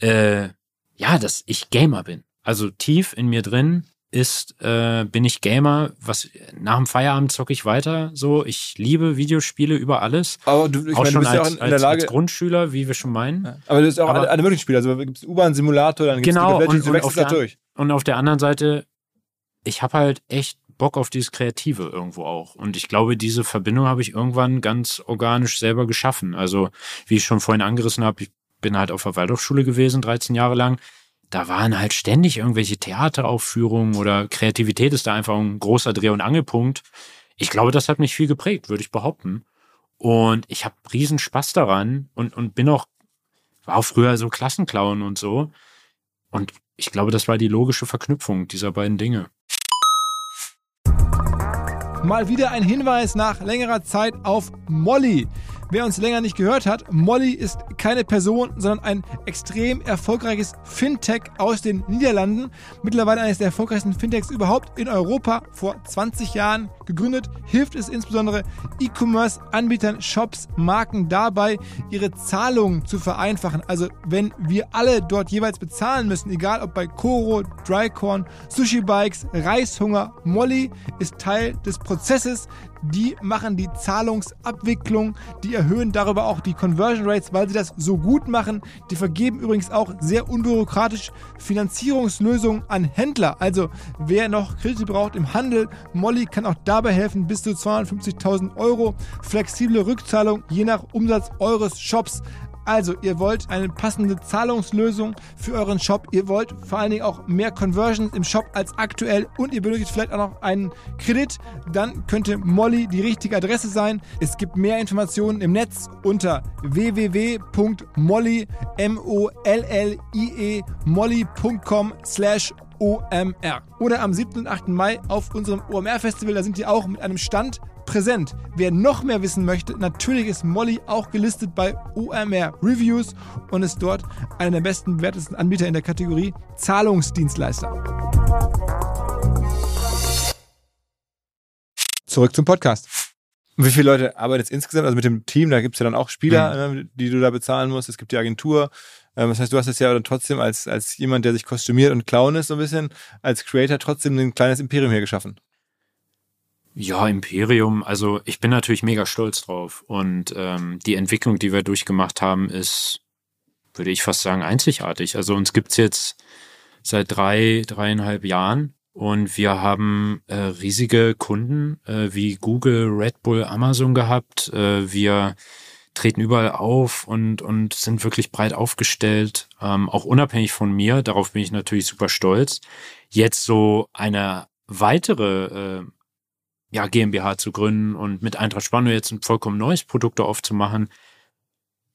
äh, ja, dass ich Gamer bin. Also tief in mir drin ist, äh, bin ich Gamer. Was nach dem Feierabend zocke ich weiter. So, ich liebe Videospiele über alles.
Aber du, ich
auch
meine,
schon
du bist
als,
ja auch in der Lage,
als Grundschüler, wie wir schon meinen.
Ja. Aber du bist auch Aber, alle, alle möglichen Spiele. Also gibt es U-Bahn-Simulator, dann gibt es
genau,
und,
und, auf der,
durch.
und auf der anderen Seite, ich habe halt echt Bock auf dieses Kreative irgendwo auch. Und ich glaube, diese Verbindung habe ich irgendwann ganz organisch selber geschaffen. Also, wie ich schon vorhin angerissen habe, ich bin halt auf der Waldorfschule gewesen, 13 Jahre lang. Da waren halt ständig irgendwelche Theateraufführungen oder Kreativität ist da einfach ein großer Dreh- und Angelpunkt. Ich glaube, das hat mich viel geprägt, würde ich behaupten. Und ich habe riesen Spaß daran und, und bin auch, war auch früher so Klassenclown und so. Und ich glaube, das war die logische Verknüpfung dieser beiden Dinge.
Mal wieder ein Hinweis nach längerer Zeit auf Molly. Wer uns länger nicht gehört hat, Molly ist keine Person, sondern ein extrem erfolgreiches Fintech aus den Niederlanden. Mittlerweile eines der erfolgreichsten Fintechs überhaupt in Europa. Vor 20 Jahren gegründet, hilft es insbesondere E-Commerce-Anbietern, Shops, Marken dabei, ihre Zahlungen zu vereinfachen. Also wenn wir alle dort jeweils bezahlen müssen, egal ob bei Koro, Drycorn, Sushi Bikes, Reishunger, Molly ist Teil des Prozesses, die machen die Zahlungsabwicklung, die erhöhen darüber auch die Conversion Rates, weil sie das so gut machen. Die vergeben übrigens auch sehr unbürokratisch Finanzierungslösungen an Händler. Also wer noch Kredite braucht im Handel, Molly kann auch dabei helfen, bis zu 250.000 Euro. Flexible Rückzahlung je nach Umsatz eures Shops. Also, ihr wollt eine passende Zahlungslösung für euren Shop. Ihr wollt vor allen Dingen auch mehr Conversions im Shop als aktuell und ihr benötigt vielleicht auch noch einen Kredit. Dann könnte Molly die richtige Adresse sein. Es gibt mehr Informationen im Netz unter www.molly, M-O-L-L-I-E, molly.com slash OMR. Oder am 7. und 8. Mai auf unserem OMR-Festival, da sind die auch mit einem Stand präsent. Wer noch mehr wissen möchte, natürlich ist Molly auch gelistet bei OMR Reviews und ist dort einer der besten bewertesten Anbieter in der Kategorie Zahlungsdienstleister. Zurück zum Podcast. Wie viele Leute arbeiten jetzt insgesamt? Also mit dem Team, da gibt es ja dann auch Spieler, mhm. die du da bezahlen musst. Es gibt die Agentur. Ähm, das heißt, du hast es ja dann trotzdem als, als jemand, der sich kostümiert und Clown ist, so ein bisschen, als Creator trotzdem ein kleines Imperium hier geschaffen.
Ja, Imperium, also ich bin natürlich mega stolz drauf. Und ähm, die Entwicklung, die wir durchgemacht haben, ist, würde ich fast sagen, einzigartig. Also uns gibt's jetzt seit drei, dreieinhalb Jahren und wir haben äh, riesige Kunden äh, wie Google, Red Bull, Amazon gehabt. Äh, wir treten überall auf und, und sind wirklich breit aufgestellt, ähm, auch unabhängig von mir. Darauf bin ich natürlich super stolz. Jetzt so eine weitere äh, ja, GmbH zu gründen und mit Eintracht Spannung jetzt ein vollkommen neues Produkt aufzumachen.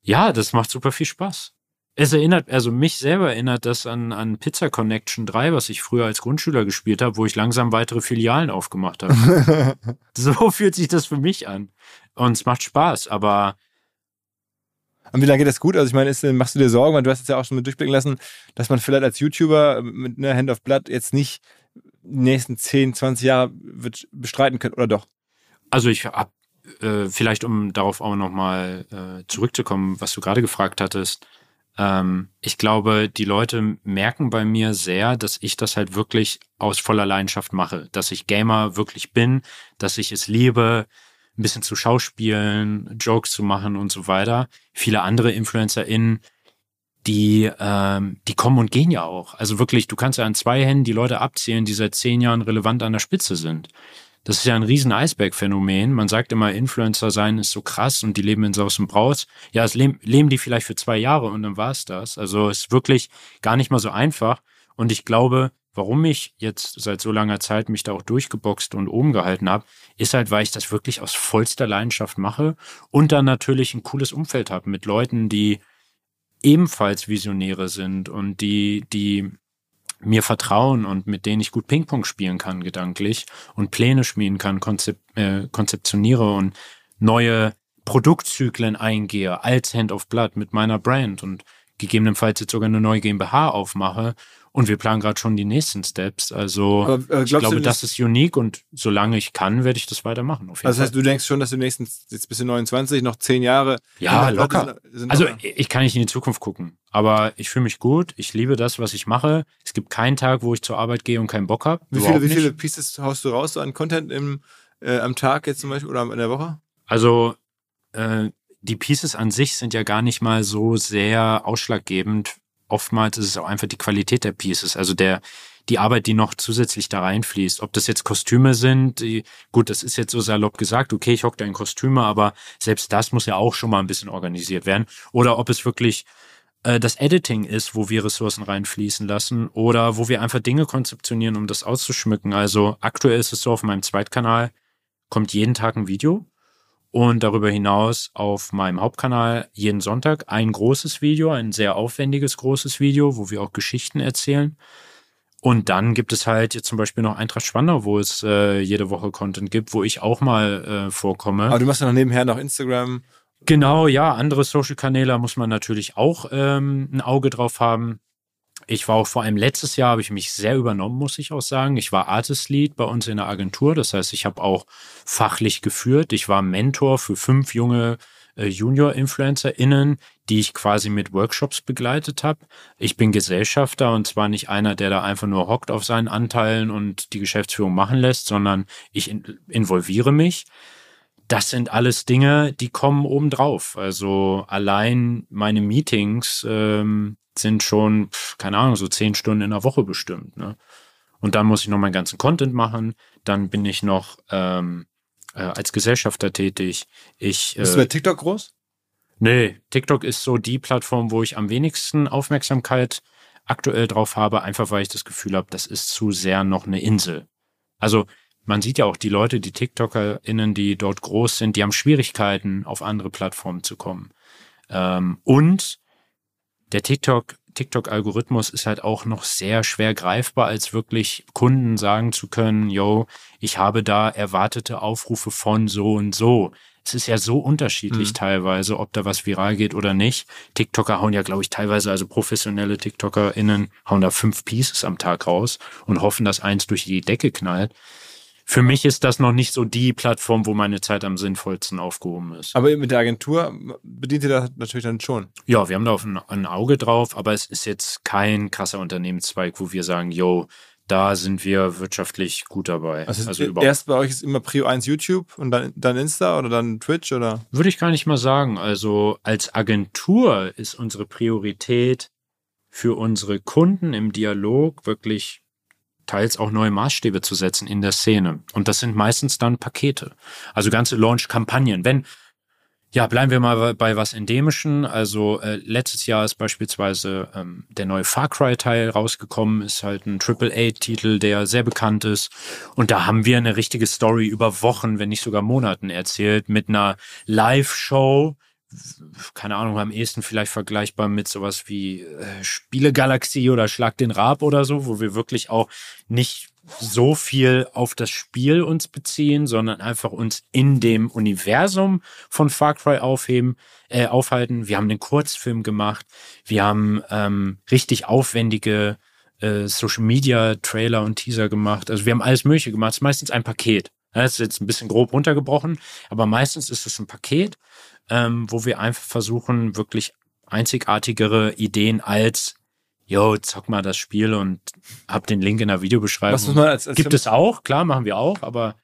Ja, das macht super viel Spaß. Es erinnert, also mich selber erinnert das an, an Pizza Connection 3, was ich früher als Grundschüler gespielt habe, wo ich langsam weitere Filialen aufgemacht habe. so fühlt sich das für mich an. Und es macht Spaß, aber.
Und wie lange geht das gut? Also ich meine, ist, machst du dir Sorgen, weil du hast es ja auch schon mit durchblicken lassen, dass man vielleicht als YouTuber mit einer Hand of Blood jetzt nicht nächsten 10, 20 Jahre wird bestreiten können, oder doch?
Also ich habe äh, vielleicht, um darauf auch nochmal äh, zurückzukommen, was du gerade gefragt hattest, ähm, ich glaube, die Leute merken bei mir sehr, dass ich das halt wirklich aus voller Leidenschaft mache, dass ich Gamer wirklich bin, dass ich es liebe, ein bisschen zu schauspielen, Jokes zu machen und so weiter. Viele andere InfluencerInnen die, ähm, die kommen und gehen ja auch. Also wirklich, du kannst ja an zwei Händen die Leute abzählen, die seit zehn Jahren relevant an der Spitze sind. Das ist ja ein riesen Eisberg-Phänomen. Man sagt immer, Influencer sein ist so krass und die leben in Saus und Braus. Ja, es leben, leben die vielleicht für zwei Jahre und dann war's das. Also es ist wirklich gar nicht mal so einfach. Und ich glaube, warum ich jetzt seit so langer Zeit mich da auch durchgeboxt und oben gehalten habe, ist halt, weil ich das wirklich aus vollster Leidenschaft mache und dann natürlich ein cooles Umfeld habe mit Leuten, die ebenfalls Visionäre sind und die, die mir vertrauen und mit denen ich gut Ping-Pong spielen kann, gedanklich und Pläne schmieden kann, konzep äh, konzeptioniere und neue Produktzyklen eingehe als Hand of Blood mit meiner Brand und gegebenenfalls jetzt sogar eine neue GmbH aufmache und wir planen gerade schon die nächsten Steps. Also Aber, äh, ich glaube, das ist unique und solange ich kann, werde ich das weitermachen.
Auf jeden also das heißt, Fall. du denkst schon, dass du nächsten, jetzt bis in 29, noch zehn Jahre.
Ja, locker. Sind, sind also locker. ich kann nicht in die Zukunft gucken. Aber ich fühle mich gut, ich liebe das, was ich mache. Es gibt keinen Tag, wo ich zur Arbeit gehe und keinen Bock habe.
Wie viele, wie viele Pieces haust du raus so an Content im, äh, am Tag jetzt zum Beispiel oder in der Woche?
Also äh, die Pieces an sich sind ja gar nicht mal so sehr ausschlaggebend oftmals ist es auch einfach die Qualität der Pieces, also der, die Arbeit, die noch zusätzlich da reinfließt. Ob das jetzt Kostüme sind, die, gut, das ist jetzt so salopp gesagt, okay, ich hocke da in Kostüme, aber selbst das muss ja auch schon mal ein bisschen organisiert werden. Oder ob es wirklich äh, das Editing ist, wo wir Ressourcen reinfließen lassen oder wo wir einfach Dinge konzeptionieren, um das auszuschmücken. Also aktuell ist es so, auf meinem Zweitkanal kommt jeden Tag ein Video und darüber hinaus auf meinem Hauptkanal jeden Sonntag ein großes Video, ein sehr aufwendiges großes Video, wo wir auch Geschichten erzählen. Und dann gibt es halt jetzt zum Beispiel noch Eintracht Spandau, wo es äh, jede Woche Content gibt, wo ich auch mal äh, vorkomme.
Aber du machst ja noch nebenher noch Instagram.
Genau, ja, andere Social-Kanäle muss man natürlich auch ähm, ein Auge drauf haben. Ich war auch vor allem letztes Jahr, habe ich mich sehr übernommen, muss ich auch sagen. Ich war Artist Lead bei uns in der Agentur. Das heißt, ich habe auch fachlich geführt. Ich war Mentor für fünf junge äh, Junior-InfluencerInnen, die ich quasi mit Workshops begleitet habe. Ich bin Gesellschafter und zwar nicht einer, der da einfach nur hockt auf seinen Anteilen und die Geschäftsführung machen lässt, sondern ich in involviere mich. Das sind alles Dinge, die kommen obendrauf. Also allein meine Meetings ähm, sind schon, keine Ahnung, so zehn Stunden in der Woche bestimmt. Ne? Und dann muss ich noch meinen ganzen Content machen. Dann bin ich noch ähm, äh, als Gesellschafter tätig. Ich,
äh, Bist du bei TikTok groß?
Nee, TikTok ist so die Plattform, wo ich am wenigsten Aufmerksamkeit aktuell drauf habe, einfach weil ich das Gefühl habe, das ist zu sehr noch eine Insel. Also man sieht ja auch die Leute, die TikTokerInnen, die dort groß sind, die haben Schwierigkeiten, auf andere Plattformen zu kommen. Ähm, und der TikTok, TikTok-Algorithmus ist halt auch noch sehr schwer greifbar, als wirklich Kunden sagen zu können, yo, ich habe da erwartete Aufrufe von so und so. Es ist ja so unterschiedlich mhm. teilweise, ob da was viral geht oder nicht. TikToker hauen ja, glaube ich, teilweise, also professionelle TikTokerInnen hauen da fünf Pieces am Tag raus und hoffen, dass eins durch die Decke knallt für mich ist das noch nicht so die Plattform, wo meine Zeit am sinnvollsten aufgehoben ist.
Aber mit der Agentur bedient ihr das natürlich dann schon.
Ja, wir haben da auf ein, ein Auge drauf, aber es ist jetzt kein krasser Unternehmenszweig, wo wir sagen, yo, da sind wir wirtschaftlich gut dabei.
Also, also erst bei euch ist immer Prio 1 YouTube und dann, dann Insta oder dann Twitch oder?
Würde ich gar nicht mal sagen. Also als Agentur ist unsere Priorität für unsere Kunden im Dialog wirklich teils auch neue Maßstäbe zu setzen in der Szene. Und das sind meistens dann Pakete. Also ganze Launch-Kampagnen. Wenn, ja, bleiben wir mal bei was Endemischen. Also äh, letztes Jahr ist beispielsweise ähm, der neue Far Cry-Teil rausgekommen, ist halt ein Triple-A-Titel, der sehr bekannt ist. Und da haben wir eine richtige Story über Wochen, wenn nicht sogar Monaten erzählt, mit einer Live-Show, keine Ahnung, am ehesten vielleicht vergleichbar mit sowas wie äh, Spielegalaxie oder Schlag den Rab oder so, wo wir wirklich auch nicht so viel auf das Spiel uns beziehen, sondern einfach uns in dem Universum von Far Cry aufheben, äh, aufhalten. Wir haben den Kurzfilm gemacht, wir haben ähm, richtig aufwendige äh, Social Media Trailer und Teaser gemacht. Also wir haben alles Mögliche gemacht. Es ist meistens ein Paket. Das ist jetzt ein bisschen grob runtergebrochen, aber meistens ist es ein Paket ähm, wo wir einfach versuchen, wirklich einzigartigere Ideen als yo, zock mal das Spiel und hab den Link in der Videobeschreibung. Was muss man als, als Gibt es auch, klar, machen wir auch, aber.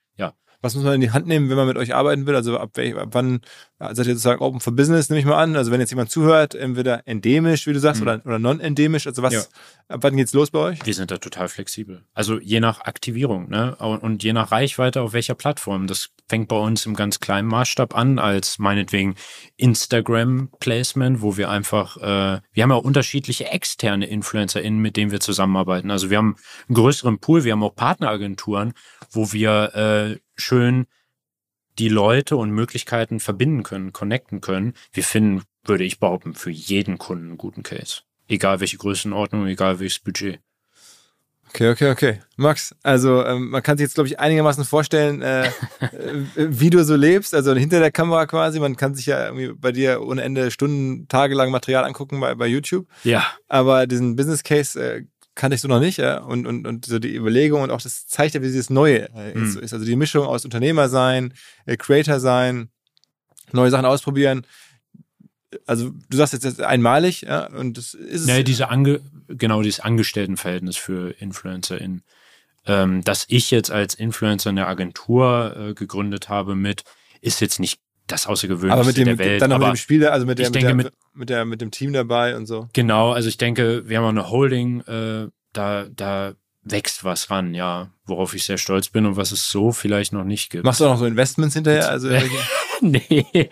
Was muss man in die Hand nehmen, wenn man mit euch arbeiten will? Also ab, welch, ab wann seid ihr sozusagen open for business, nehme ich mal an. Also wenn jetzt jemand zuhört, entweder endemisch, wie du sagst, mhm. oder, oder non-endemisch, also was, ja. ab wann geht's los bei euch?
Wir sind da total flexibel. Also je nach Aktivierung, ne? Und, und je nach Reichweite auf welcher Plattform. Das fängt bei uns im ganz kleinen Maßstab an, als meinetwegen Instagram-Placement, wo wir einfach, äh, wir haben ja unterschiedliche externe InfluencerInnen, mit denen wir zusammenarbeiten. Also wir haben einen größeren Pool, wir haben auch Partneragenturen, wo wir äh, schön die Leute und Möglichkeiten verbinden können, connecten können. Wir finden, würde ich behaupten, für jeden Kunden einen guten Case. Egal welche Größenordnung, egal welches Budget.
Okay, okay, okay. Max, also ähm, man kann sich jetzt, glaube ich, einigermaßen vorstellen, äh, äh, wie du so lebst, also hinter der Kamera quasi. Man kann sich ja irgendwie bei dir ohne Ende Stunden, tagelang Material angucken bei, bei YouTube.
Ja.
Aber diesen Business Case äh, kannte ich so noch nicht. Ja? Und, und, und so die Überlegung und auch das zeigt ja, wie dieses Neue mhm. ist. Also die Mischung aus Unternehmer sein, äh, Creator sein, neue Sachen ausprobieren also du sagst jetzt einmalig, ja, und das ist
ja, diese Ange genau dieses Angestelltenverhältnis für InfluencerInnen. Ähm, dass ich jetzt als Influencer eine Agentur äh, gegründet habe mit, ist jetzt nicht das Außergewöhnlichste aber mit dem, der Welt.
Dann noch mit dem Spiel, also mit der, mit, der, mit, mit, der, mit dem Team dabei und so.
Genau, also ich denke, wir haben auch eine Holding, äh, da, da wächst was ran, ja, worauf ich sehr stolz bin und was es so vielleicht noch nicht gibt.
Machst du auch noch so Investments hinterher? Also
nee.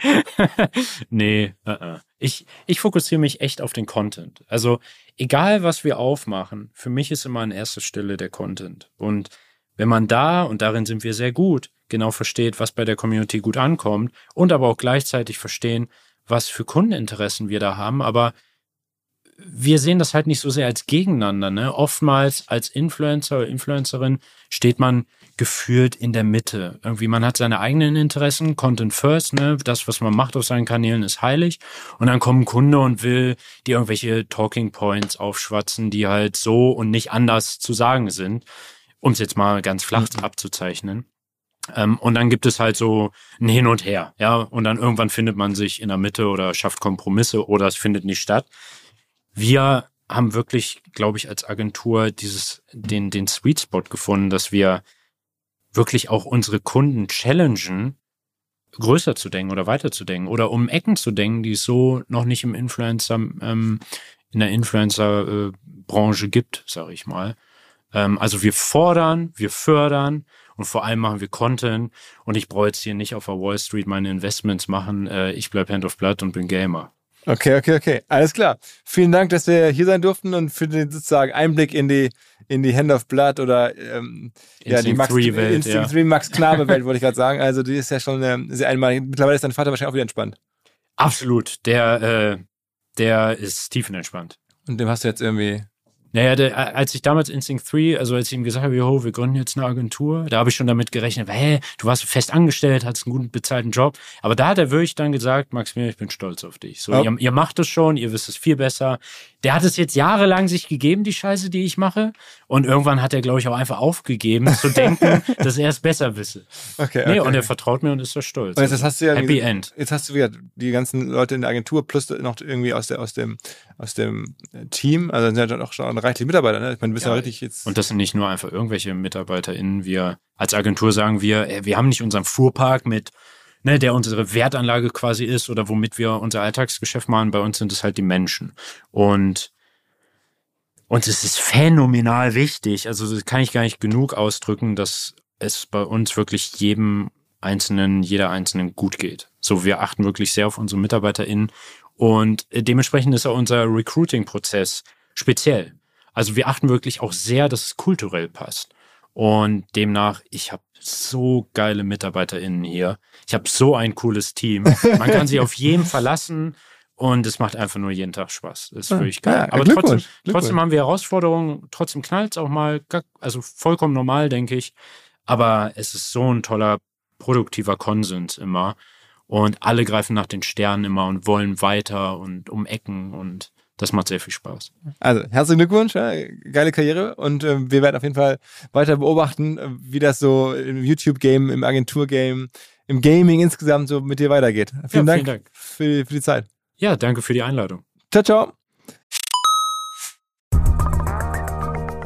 nee. Uh -uh. Ich, ich fokussiere mich echt auf den Content. Also, egal was wir aufmachen, für mich ist immer an erster Stelle der Content. Und wenn man da, und darin sind wir sehr gut, genau versteht, was bei der Community gut ankommt und aber auch gleichzeitig verstehen, was für Kundeninteressen wir da haben, aber wir sehen das halt nicht so sehr als gegeneinander. Ne? Oftmals als Influencer oder Influencerin steht man gefühlt in der Mitte. Irgendwie, man hat seine eigenen Interessen, Content first, ne? Das, was man macht auf seinen Kanälen, ist heilig. Und dann kommt ein Kunde und will dir irgendwelche Talking Points aufschwatzen, die halt so und nicht anders zu sagen sind, um es jetzt mal ganz flach mhm. abzuzeichnen. Ähm, und dann gibt es halt so ein Hin und Her, ja. Und dann irgendwann findet man sich in der Mitte oder schafft Kompromisse oder es findet nicht statt. Wir haben wirklich, glaube ich, als Agentur dieses, den, den Sweet Spot gefunden, dass wir wirklich auch unsere Kunden challengen, größer zu denken oder weiter zu denken oder um Ecken zu denken, die es so noch nicht im Influencer, ähm, in der Influencer-Branche äh, gibt, sage ich mal. Ähm, also wir fordern, wir fördern und vor allem machen wir Content und ich brauche jetzt hier nicht auf der Wall Street meine Investments machen. Äh, ich bleib Hand of Blood und bin Gamer.
Okay, okay, okay. Alles klar. Vielen Dank, dass wir hier sein durften und für den sozusagen Einblick in die, in die Hand of Blood oder ähm, ja, die Max,
Welt,
Instinct ja. 3 Max Knabe Welt, wollte ich gerade sagen. Also die ist ja schon äh, sehr einmalig. Mittlerweile ist dein Vater wahrscheinlich auch wieder entspannt.
Absolut. Der, äh, der ist tiefenentspannt.
Und dem hast du jetzt irgendwie
naja, der, als ich damals Instinct 3, also als ich ihm gesagt habe, jo, wir gründen jetzt eine Agentur, da habe ich schon damit gerechnet, hä, du warst fest angestellt, hattest einen guten bezahlten Job. Aber da hat er wirklich dann gesagt, Maximilian, ich bin stolz auf dich. So, oh. ihr, ihr, macht es schon, ihr wisst es viel besser. Der hat es jetzt jahrelang sich gegeben, die Scheiße, die ich mache. Und irgendwann hat er, glaube ich, auch einfach aufgegeben, zu denken, dass er es besser wisse. Okay, okay. Nee, und er vertraut mir und ist so stolz.
Und jetzt hast du ja
Happy End.
Jetzt hast du wieder die ganzen Leute in der Agentur plus noch irgendwie aus, der, aus, dem, aus dem Team, also sind ja auch schon reichlich Mitarbeiter, ne? Ich meine, du bist ja, ja richtig jetzt.
Und das sind nicht nur einfach irgendwelche MitarbeiterInnen. Wir als Agentur sagen wir, wir haben nicht unseren Fuhrpark mit, ne, der unsere Wertanlage quasi ist oder womit wir unser Alltagsgeschäft machen. Bei uns sind es halt die Menschen. Und und es ist phänomenal wichtig. Also das kann ich gar nicht genug ausdrücken, dass es bei uns wirklich jedem Einzelnen, jeder Einzelnen gut geht. So, wir achten wirklich sehr auf unsere MitarbeiterInnen und dementsprechend ist auch unser Recruiting-Prozess speziell. Also wir achten wirklich auch sehr, dass es kulturell passt. Und demnach, ich habe so geile MitarbeiterInnen hier. Ich habe so ein cooles Team. Man kann sich auf jeden verlassen und es macht einfach nur jeden Tag Spaß. Das ist ja, wirklich geil. Ja, Aber trotzdem, trotzdem haben wir Herausforderungen, trotzdem knallt es auch mal, also vollkommen normal, denke ich. Aber es ist so ein toller, produktiver Konsens immer. Und alle greifen nach den Sternen immer und wollen weiter und um Ecken und das macht sehr viel Spaß.
Also herzlichen Glückwunsch, ja, geile Karriere und äh, wir werden auf jeden Fall weiter beobachten, äh, wie das so im YouTube-Game, im Agentur-Game, im Gaming insgesamt so mit dir weitergeht. Vielen, ja, Dank, vielen Dank, Für, für die Zeit.
Ja, danke für die Einladung.
Ciao, ciao.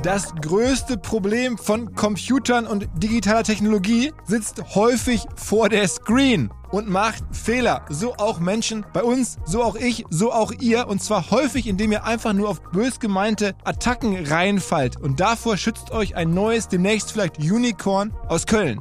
Das größte Problem von Computern und digitaler Technologie sitzt häufig vor der Screen und macht Fehler. So auch Menschen bei uns, so auch ich, so auch ihr. Und zwar häufig, indem ihr einfach nur auf bös gemeinte Attacken reinfallt. Und davor schützt euch ein neues, demnächst vielleicht Unicorn aus Köln.